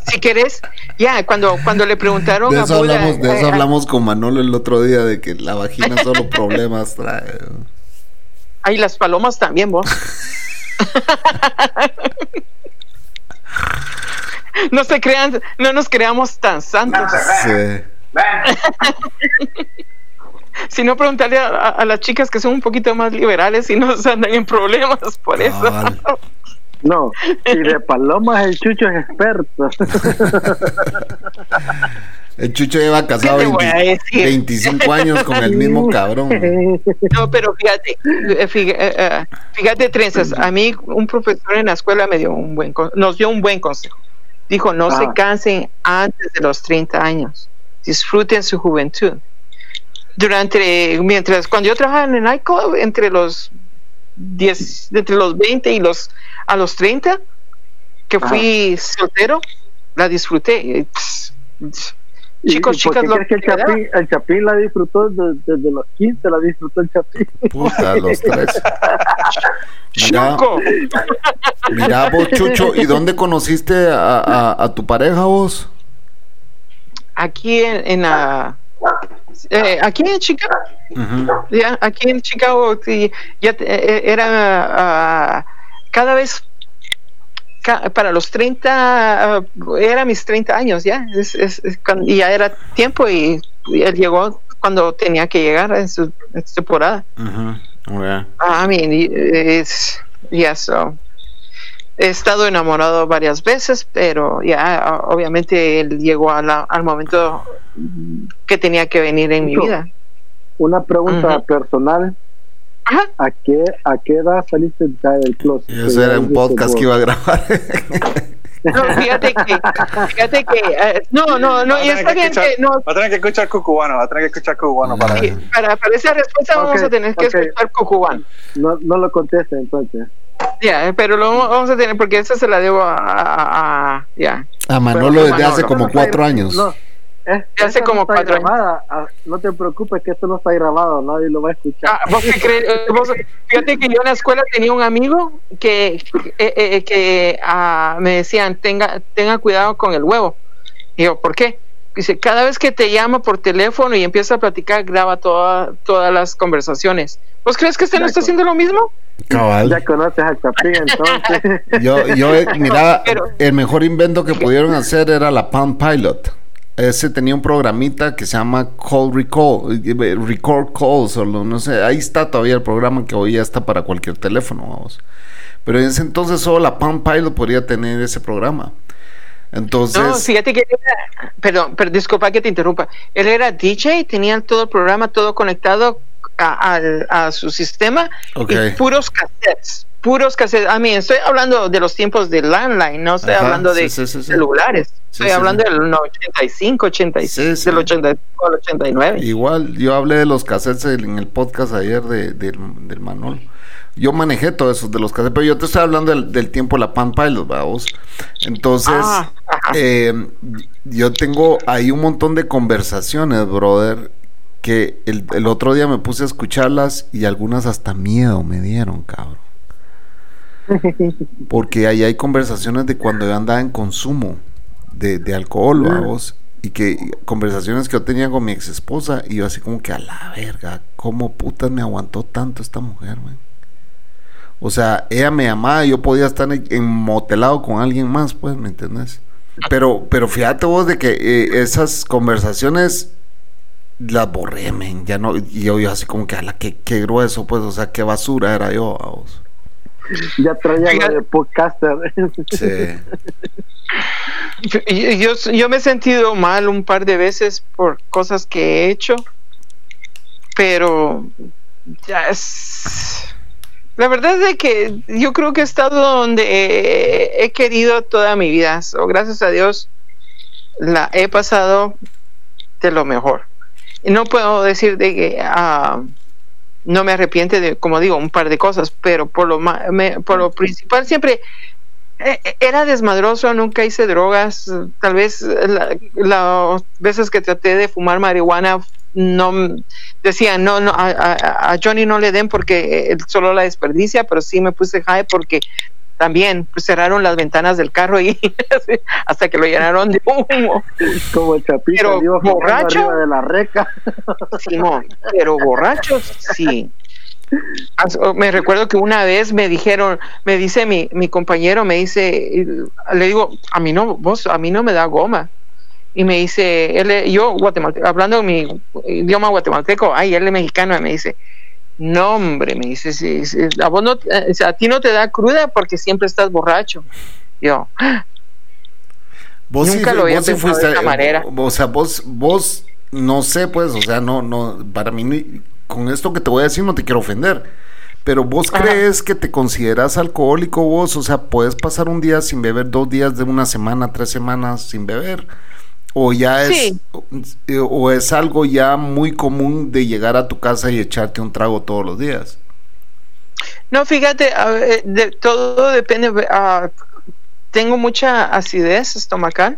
Si querés, ya, cuando, cuando le preguntaron de eso a hablamos, De eso eh, hablamos con Manolo el otro día, de que la vagina solo problemas trae. Ay, las palomas también, vos. no se crean, no nos creamos tan santos. Sí. si no preguntarle a, las chicas que son un poquito más liberales y no se andan en problemas por eso. No, y de palomas el Chucho es experto. El Chucho lleva casado 25 años con el mismo cabrón. No, pero fíjate, eh, eh, eh, fíjate, trenzas, a mí un profesor en la escuela me dio un buen, nos dio un buen consejo. Dijo, no se ah. cansen antes de los 30 años, disfruten su juventud. Durante, mientras, cuando yo trabajaba en el ICO, entre los 10, entre los 20 y los a los 30, que fui soltero, la disfruté. Chicos, chicas, lo que el Chapín, el Chapín la disfrutó desde, los 15, la disfrutó el Chapín. Puta, los tres. Mira, mira vos, Chucho, ¿y dónde conociste a, a, tu pareja vos? Aquí en, la... Eh, aquí en Chicago. ya, aquí en Chicago ya eh, era... Uh, cada vez para los 30, uh, era mis 30 años ya, y ya era tiempo y, él llegó cuando tenía que llegar en su, temporada. I mean, es, he estado enamorado varias veces, pero ya obviamente él llegó al momento que tenía que venir en mi vida. Una pregunta personal. ¿A qué, ¿A qué edad saliste del closet? Eso era un podcast que iba a grabar. No, fíjate que, fíjate que, eh, no, no, no, y está bien que, no. Va a tener que escuchar cucubano, va a tener que escuchar cucubano para, para, para esa respuesta vamos a tener que escuchar cucubano. No, no lo conteste entonces. Ya, pero lo vamos a tener porque esa se la debo a, a, ya. A Manolo desde hace como cuatro años. No, hace como cuatro años. Ah, no te preocupes que esto no está grabado, nadie lo va a escuchar. Ah, ¿vos crees? Eh, fíjate que yo en la escuela tenía un amigo que, eh, eh, que ah, me decían, tenga, tenga cuidado con el huevo. Y yo, ¿por qué? Dice, cada vez que te llama por teléfono y empieza a platicar, graba toda, todas las conversaciones. ¿Vos crees que este no está haciendo lo mismo? Cabal. Ya conoces al Chapín, entonces. yo, yo, mira, el mejor invento que pudieron hacer era la Palm Pilot ese tenía un programita que se llama Call Recall, eh, Record Calls, o no sé, ahí está todavía el programa que hoy ya está para cualquier teléfono, vamos. Pero en ese entonces solo la Palm Pilot podría tener ese programa. Entonces. No, fíjate que era, perdón, pero disculpa que te interrumpa. Él era DJ, tenía todo el programa, todo conectado a, su sistema y puros cassettes puros cassettes. A mí estoy hablando de los tiempos de landline, no estoy hablando de celulares. Estoy hablando del 85, 86, del 85 al 89. Igual, yo hablé de los cassettes en el podcast ayer de, del Manol. Yo manejé todo eso de los cassettes, pero yo te estoy hablando del, tiempo de la Pan Pilot, vamos. Entonces, ah, eh, yo tengo ahí un montón de conversaciones, brother, que el, el otro día me puse a escucharlas y algunas hasta miedo me dieron, cabrón. Porque ahí hay conversaciones de cuando yo andaba en consumo de, alcohol, vamos. y que conversaciones que yo tenía con mi ex esposa y yo así como que a la verga, ¿cómo putas me aguantó tanto esta mujer, güey? O sea, ella me amaba, yo podía estar motelado con alguien más, pues, ¿me entiendes? Pero, pero fíjate vos de que eh, esas conversaciones las borré, men, ya no, y yo, yo así como que, a la que qué grueso, pues, o sea, qué basura era yo, vos. Ya traía de podcaster. Sí. Yo, yo me he sentido mal un par de veces por cosas que he hecho, pero ya es... La verdad es que yo creo que he estado donde he, querido toda mi vida. o gracias a Dios la he pasado de lo mejor. No puedo decir de que ah, no me arrepiente de, como digo, un par de cosas, pero por lo, por lo principal siempre eh, eh, era desmadroso, nunca hice drogas. Tal vez las veces que traté de fumar marihuana, no decían, no, no, a, Johnny no le den porque él solo la desperdicia, pero sí me puse high porque también cerraron las ventanas del carro y hasta que lo llenaron de humo. Como el chapito pero borracho de la reca. Sí, pero borrachos sí. Me recuerdo que una vez me dijeron, me dice mi, mi compañero, me dice, le digo, a mí no, vos, a mí no me da goma. Y me dice, él, yo, guatemalteco, hablando mi idioma guatemalteco, ay, él es mexicano, y me dice, no, hombre, me dice, si, a, vos no, eh, a ti no te da cruda porque siempre estás borracho. Yo, vos nunca lo había pensado de esa manera. O sea, vos, vos, no sé, pues, o sea, no, no, para mí con esto que te voy a decir no te quiero ofender, pero vos crees que te consideras alcohólico vos, o sea, puedes pasar un día sin beber, dos días de una semana, tres semanas sin beber, o ya es, o, es algo ya muy común de llegar a tu casa y echarte un trago todos los días. No, fíjate, de, todo depende. Ah, tengo mucha acidez estomacal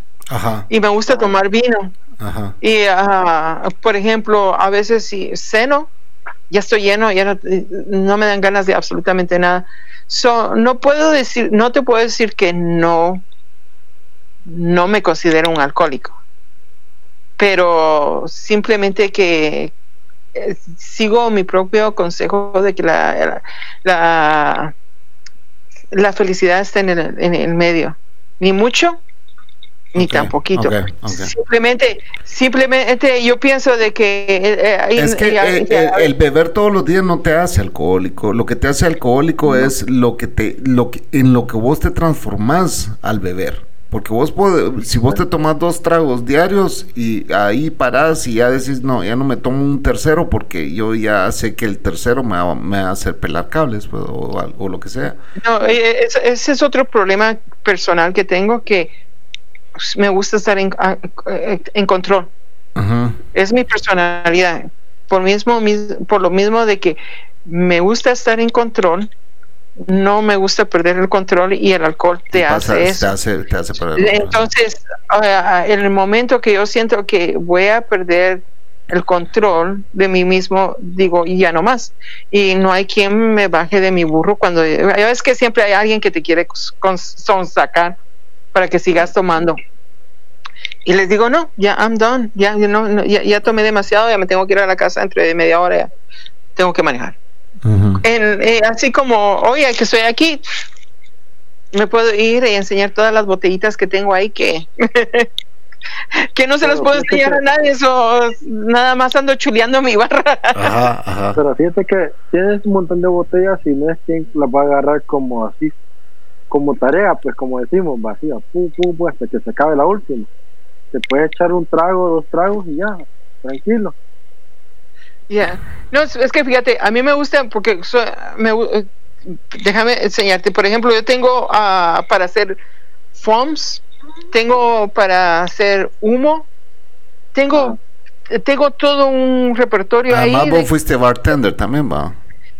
y me gusta tomar vino. Y, uh, por ejemplo, a veces si ceno, ya estoy lleno, ya no, me dan ganas de absolutamente nada. So, no puedo decir, no te puedo decir que no, no me considero un alcohólico, pero simplemente que eh, sigo mi propio consejo de que la, la, la, felicidad está en el, en el medio, ni mucho ni tan poquito. Simplemente, simplemente yo pienso de que eh, eh, es que eh, el, beber todos los días no te hace alcohólico. Lo que te hace alcohólico es lo que te, lo que, en lo que vos te transformás al beber. Porque vos si vos te tomas dos tragos diarios y ahí parás y ya decís, no, ya no me tomo un tercero porque yo ya sé que el tercero me va, me va a hacer pelar cables pues, o, o, lo que sea. No, ese es otro problema personal que tengo que me gusta estar en, en control. Es mi personalidad. Por, mismo, por lo mismo de que me gusta estar en control, no me gusta perder el control y el alcohol te, hace eso. Entonces, en el momento que yo siento que voy a perder el control de mí mismo, digo, y ya no más. Y no hay quien me baje de mi burro cuando... Ya ves que siempre hay alguien que te quiere sacar para que sigas tomando. Y les digo, no, ya I'm done, ya, no, ya, tomé demasiado, ya me tengo que ir a la casa entre media hora, ya tengo que manejar. Eh, así como, oye, que estoy aquí, me puedo ir y enseñar todas las botellitas que tengo ahí que, que no se las puedo enseñar a nadie, eso nada más ando chuleando mi barra. Pero fíjate que tienes un montón de botellas y no es quien las va a agarrar como así como tarea, pues como decimos, vacía, pum, pum, pum, hasta que se acabe la última. Se puede echar un trago, dos tragos y ya, tranquilo. Ya, no, es que fíjate, a mí me gusta porque me, eh, déjame enseñarte, por ejemplo, yo tengo uh, para hacer foams, tengo para hacer humo, tengo, ah. tengo todo un repertorio ah, ahí. vos fuiste bartender también, va.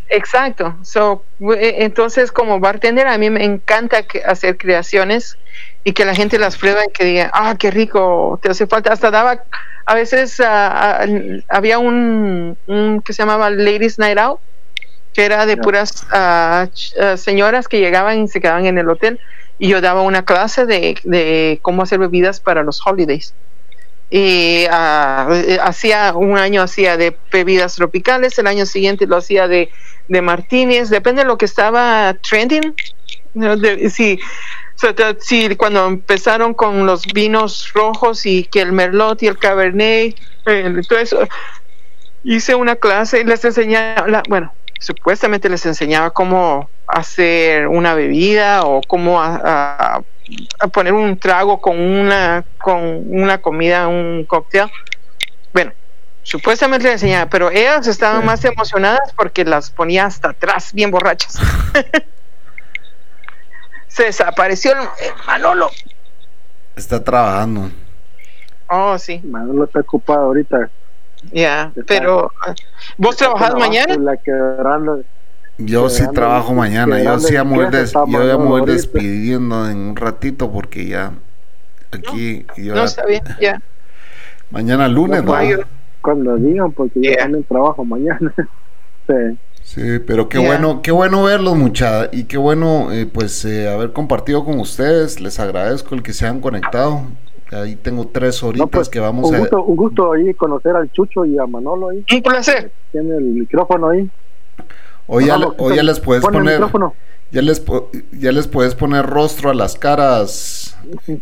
Exacto. So, eh, entonces, como bartender, a mí me encanta hacer creaciones y que la gente las prueba y que diga, ah, qué rico, te hace falta. Hasta daba, a veces ah, ah, había un, que se llamaba Ladies Night Out, que era de puras ah, señoras que llegaban y se quedaban en el hotel. Y yo daba una clase de, de cómo hacer bebidas para los holidays. y eh, hacía un año hacía de bebidas tropicales, el año siguiente lo hacía de, de martinis, depende de lo que estaba trending. ¿no? De- si, si cuando empezaron con los vinos rojos y que el merlot y el cabernet, eh, todo eso, hice una clase y les enseñaba, la- bueno, supuestamente les enseñaba cómo hacer una bebida o cómo a- a- a poner un trago con una con una comida, un cóctel. Bueno, supuestamente les enseñaba, pero ellas estaban más emocionadas porque las ponía hasta atrás, bien borrachas. Se desapareció el, el Manolo. Está trabajando. Oh, sí, Manolo está ocupado ahorita. ya. Pero, ah, ¿vos trabajás mañana? en La quebrando. Yo sí trabajo mañana. Yo sí voy, queso des- yo voy ahorita. despidiendo en un ratito porque ya aquí yo No, está bien, ya. mañana lunes, No, yo- Cuando digan, porque yo Yeah. también trabajo mañana. sí. Sí, pero qué bueno, qué bueno verlos, mucha, y qué bueno, eh, pues, eh, haber compartido con ustedes. Les agradezco el que se han conectado. Ahí tengo tres horitas No, pues, que vamos un a. gusto, un gusto ahí conocer al Chucho y a Manolo ahí. Un placer. Tiene el micrófono ahí. Hoy ya, Manolo, hoy ya les puedes pon poner, micrófono. ya les, po- ya les puedes poner rostro a las caras.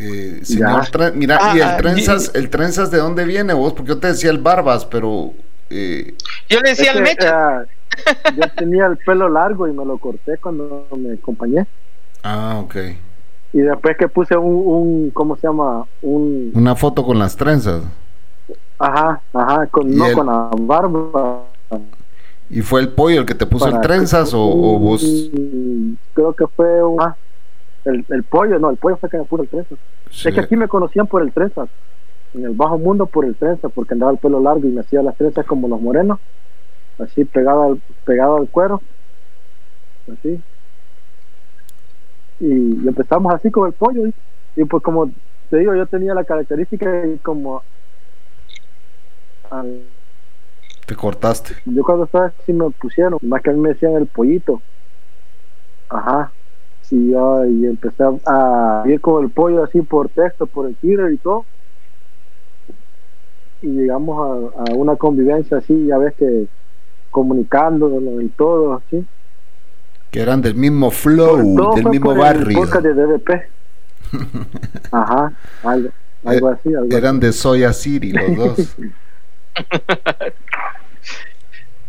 Eh, señor mira, Ah, y el ah, trenzas, el trenzas de dónde viene vos, porque yo te decía el barbas, pero eh, Yo le decía al Mecha. eh, yo tenía el pelo largo y me lo corté cuando me acompañé. ah, ok. Y después que puse un, un ¿cómo se llama? Un, Una foto con las trenzas. ajá, ajá, con, no el- con la barba. ¿Y fue el pollo el que te puso el trenzas o, o vos? Creo que fue un, ah, el, el pollo, no, el pollo fue que me puso el trenzas. Sí. Es que aquí me conocían por el trenzas. En el bajo mundo por el trenzas, porque andaba el pelo largo y me hacía las trenzas como los morenos. Así pegado al, pegado al cuero. Así. Y, y empezamos así con el pollo. Y, y pues como te digo, yo tenía la característica de como... al- Te cortaste. yo cuando estaba así me pusieron, más que a mí me decían el pollito. Ajá. Y yo y empecé a ir con el pollo así por texto, por el Twitter y todo. Y llegamos a, a una convivencia así, ya ves que comunicándonos y todo así. Que eran del mismo flow, todo del fue mismo barrio. de DDP. Ajá, algo, algo así, algo Eran de Soya City los dos.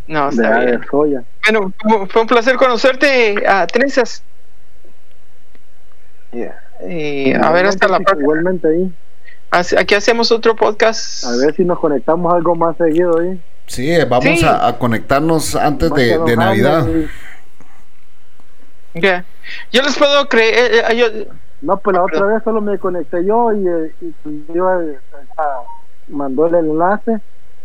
No, está de bien. soya. Bueno, fue- un placer conocerte a Trenzas. Y a ver, hasta la próxima. Igualmente ahí. Aquí hacemos otro podcast. A ver si nos conectamos algo más seguido ahí. Sí, eh, vamos Sí. A, a conectarnos antes de, de Navidad. Y- Ya. Yo les puedo creer. eh, eh, yo- No, pues la otra vez solo me conecté yo y, eh, y yo eh, ah, mandó el enlace.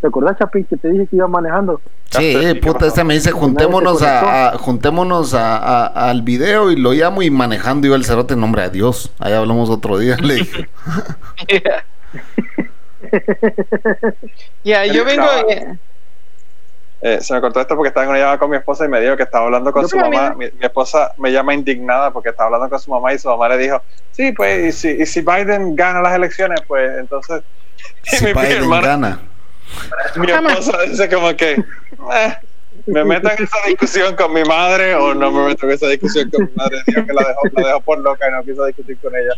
¿Te acordás, Chapín, que te dije que iba manejando? Sí, puta, este me dice juntémonos a, a- juntémonos a, a- al video y lo llamo y manejando yo el cerote en nombre de Dios. Ahí hablamos otro día, le dije. Ya, yo vengo. eh, Eh, se me cortó esto porque estaba en una llamada con mi esposa y me dijo que estaba hablando con Yo su mamá. Mi, mi esposa me llama indignada porque estaba hablando con su mamá y su mamá le dijo, sí, pues, y si, y si Biden gana las elecciones, pues entonces... Si mi, mi Biden hermana- gana. Mi esposa dice como que, "Eh, ¿me meto en esa discusión con mi madre o no me meto en esa discusión con mi madre? Dijo que la dejó, la dejó por loca y no quiso discutir con ella.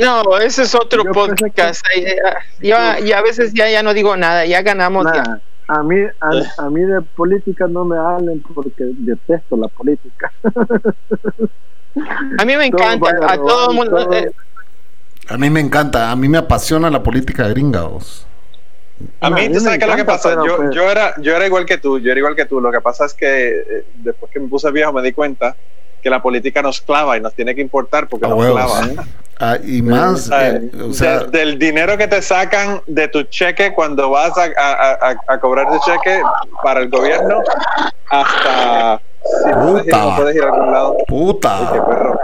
No, ese es otro Yo podcast. eh, eh, Ya, ya a veces ya, ya no digo nada. Ya ganamos. ya. Nah, a mí a, a mí de política no me hablen porque detesto la política. A mí me encanta. a A todo el mundo. eh, A mí me encanta, a mí me apasiona la política gringa. vos. A mí, ¿tú sabes qué es lo que pasa? pero Yo, pues- yo, era, yo era igual que tú, yo era igual que tú. Lo que pasa es que eh, después que me puse viejo me di cuenta que la política nos clava y nos tiene que importar porque A nos huevos. clava. Ah, y más, ¿sabes? eh, o sea, Del- del dinero que te sacan de tu cheque cuando vas a, a- a- a cobrar tu cheque para el gobierno hasta si no puedes ir, Puta. no puedes ir a algún lado. Ay, qué puta, perro.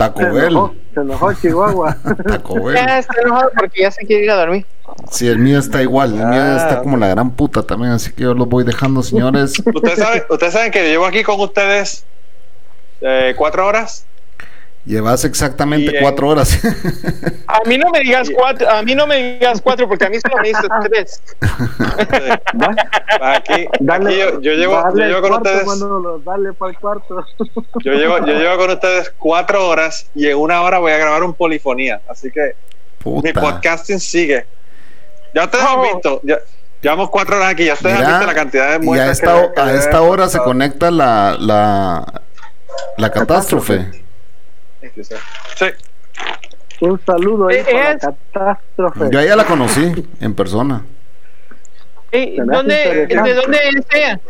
Taco Se enojó, Bell, se enojó Chihuahua. Taco Bell. Ya está enojado porque ya se quiere ir a dormir. Sí, el mío está igual, el mío Ah. está como la gran puta también, así que yo los voy dejando, señores. ¿Ustedes saben, ustedes saben que llevo aquí con ustedes eh, cuatro horas. Llevas exactamente Y, eh, cuatro horas. A mí no me digas cuatro, a mí no me digas cuatro porque a mí solo me dices tres. Aquí, aquí yo, yo llevo, yo llevo con cuarto, ustedes, Manolo, dale para el cuarto. yo llevo, yo llevo con ustedes cuatro horas y en una hora voy a grabar un polifonía. Así que mi podcasting sigue. Ya ustedes Oh. han visto, ya, llevamos cuatro horas aquí, ya ustedes Mira, han visto la cantidad de y a esta, que- que a esta hora se conecta la, la, la catástrofe. Sí, Un saludo ahí Eh, para es- la catástrofe. Yo a ella la conocí en persona. Ey, Se me hace ¿dónde, interesante. ¿De dónde es ella?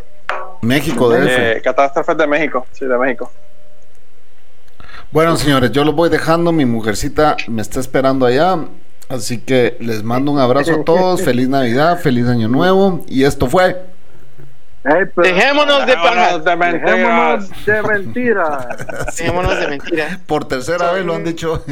México DF. eh, catástrofes de México, sí, de México. Bueno, señores, yo los voy dejando. Mi mujercita me está esperando allá. Así que les mando un abrazo a todos. Feliz Navidad, feliz Año Nuevo. Y esto fue. Ey, pero Dejémonos de pajas. de mentiras. dejémonos de mentiras. Dejémonos de mentiras. Por tercera vez lo han dicho.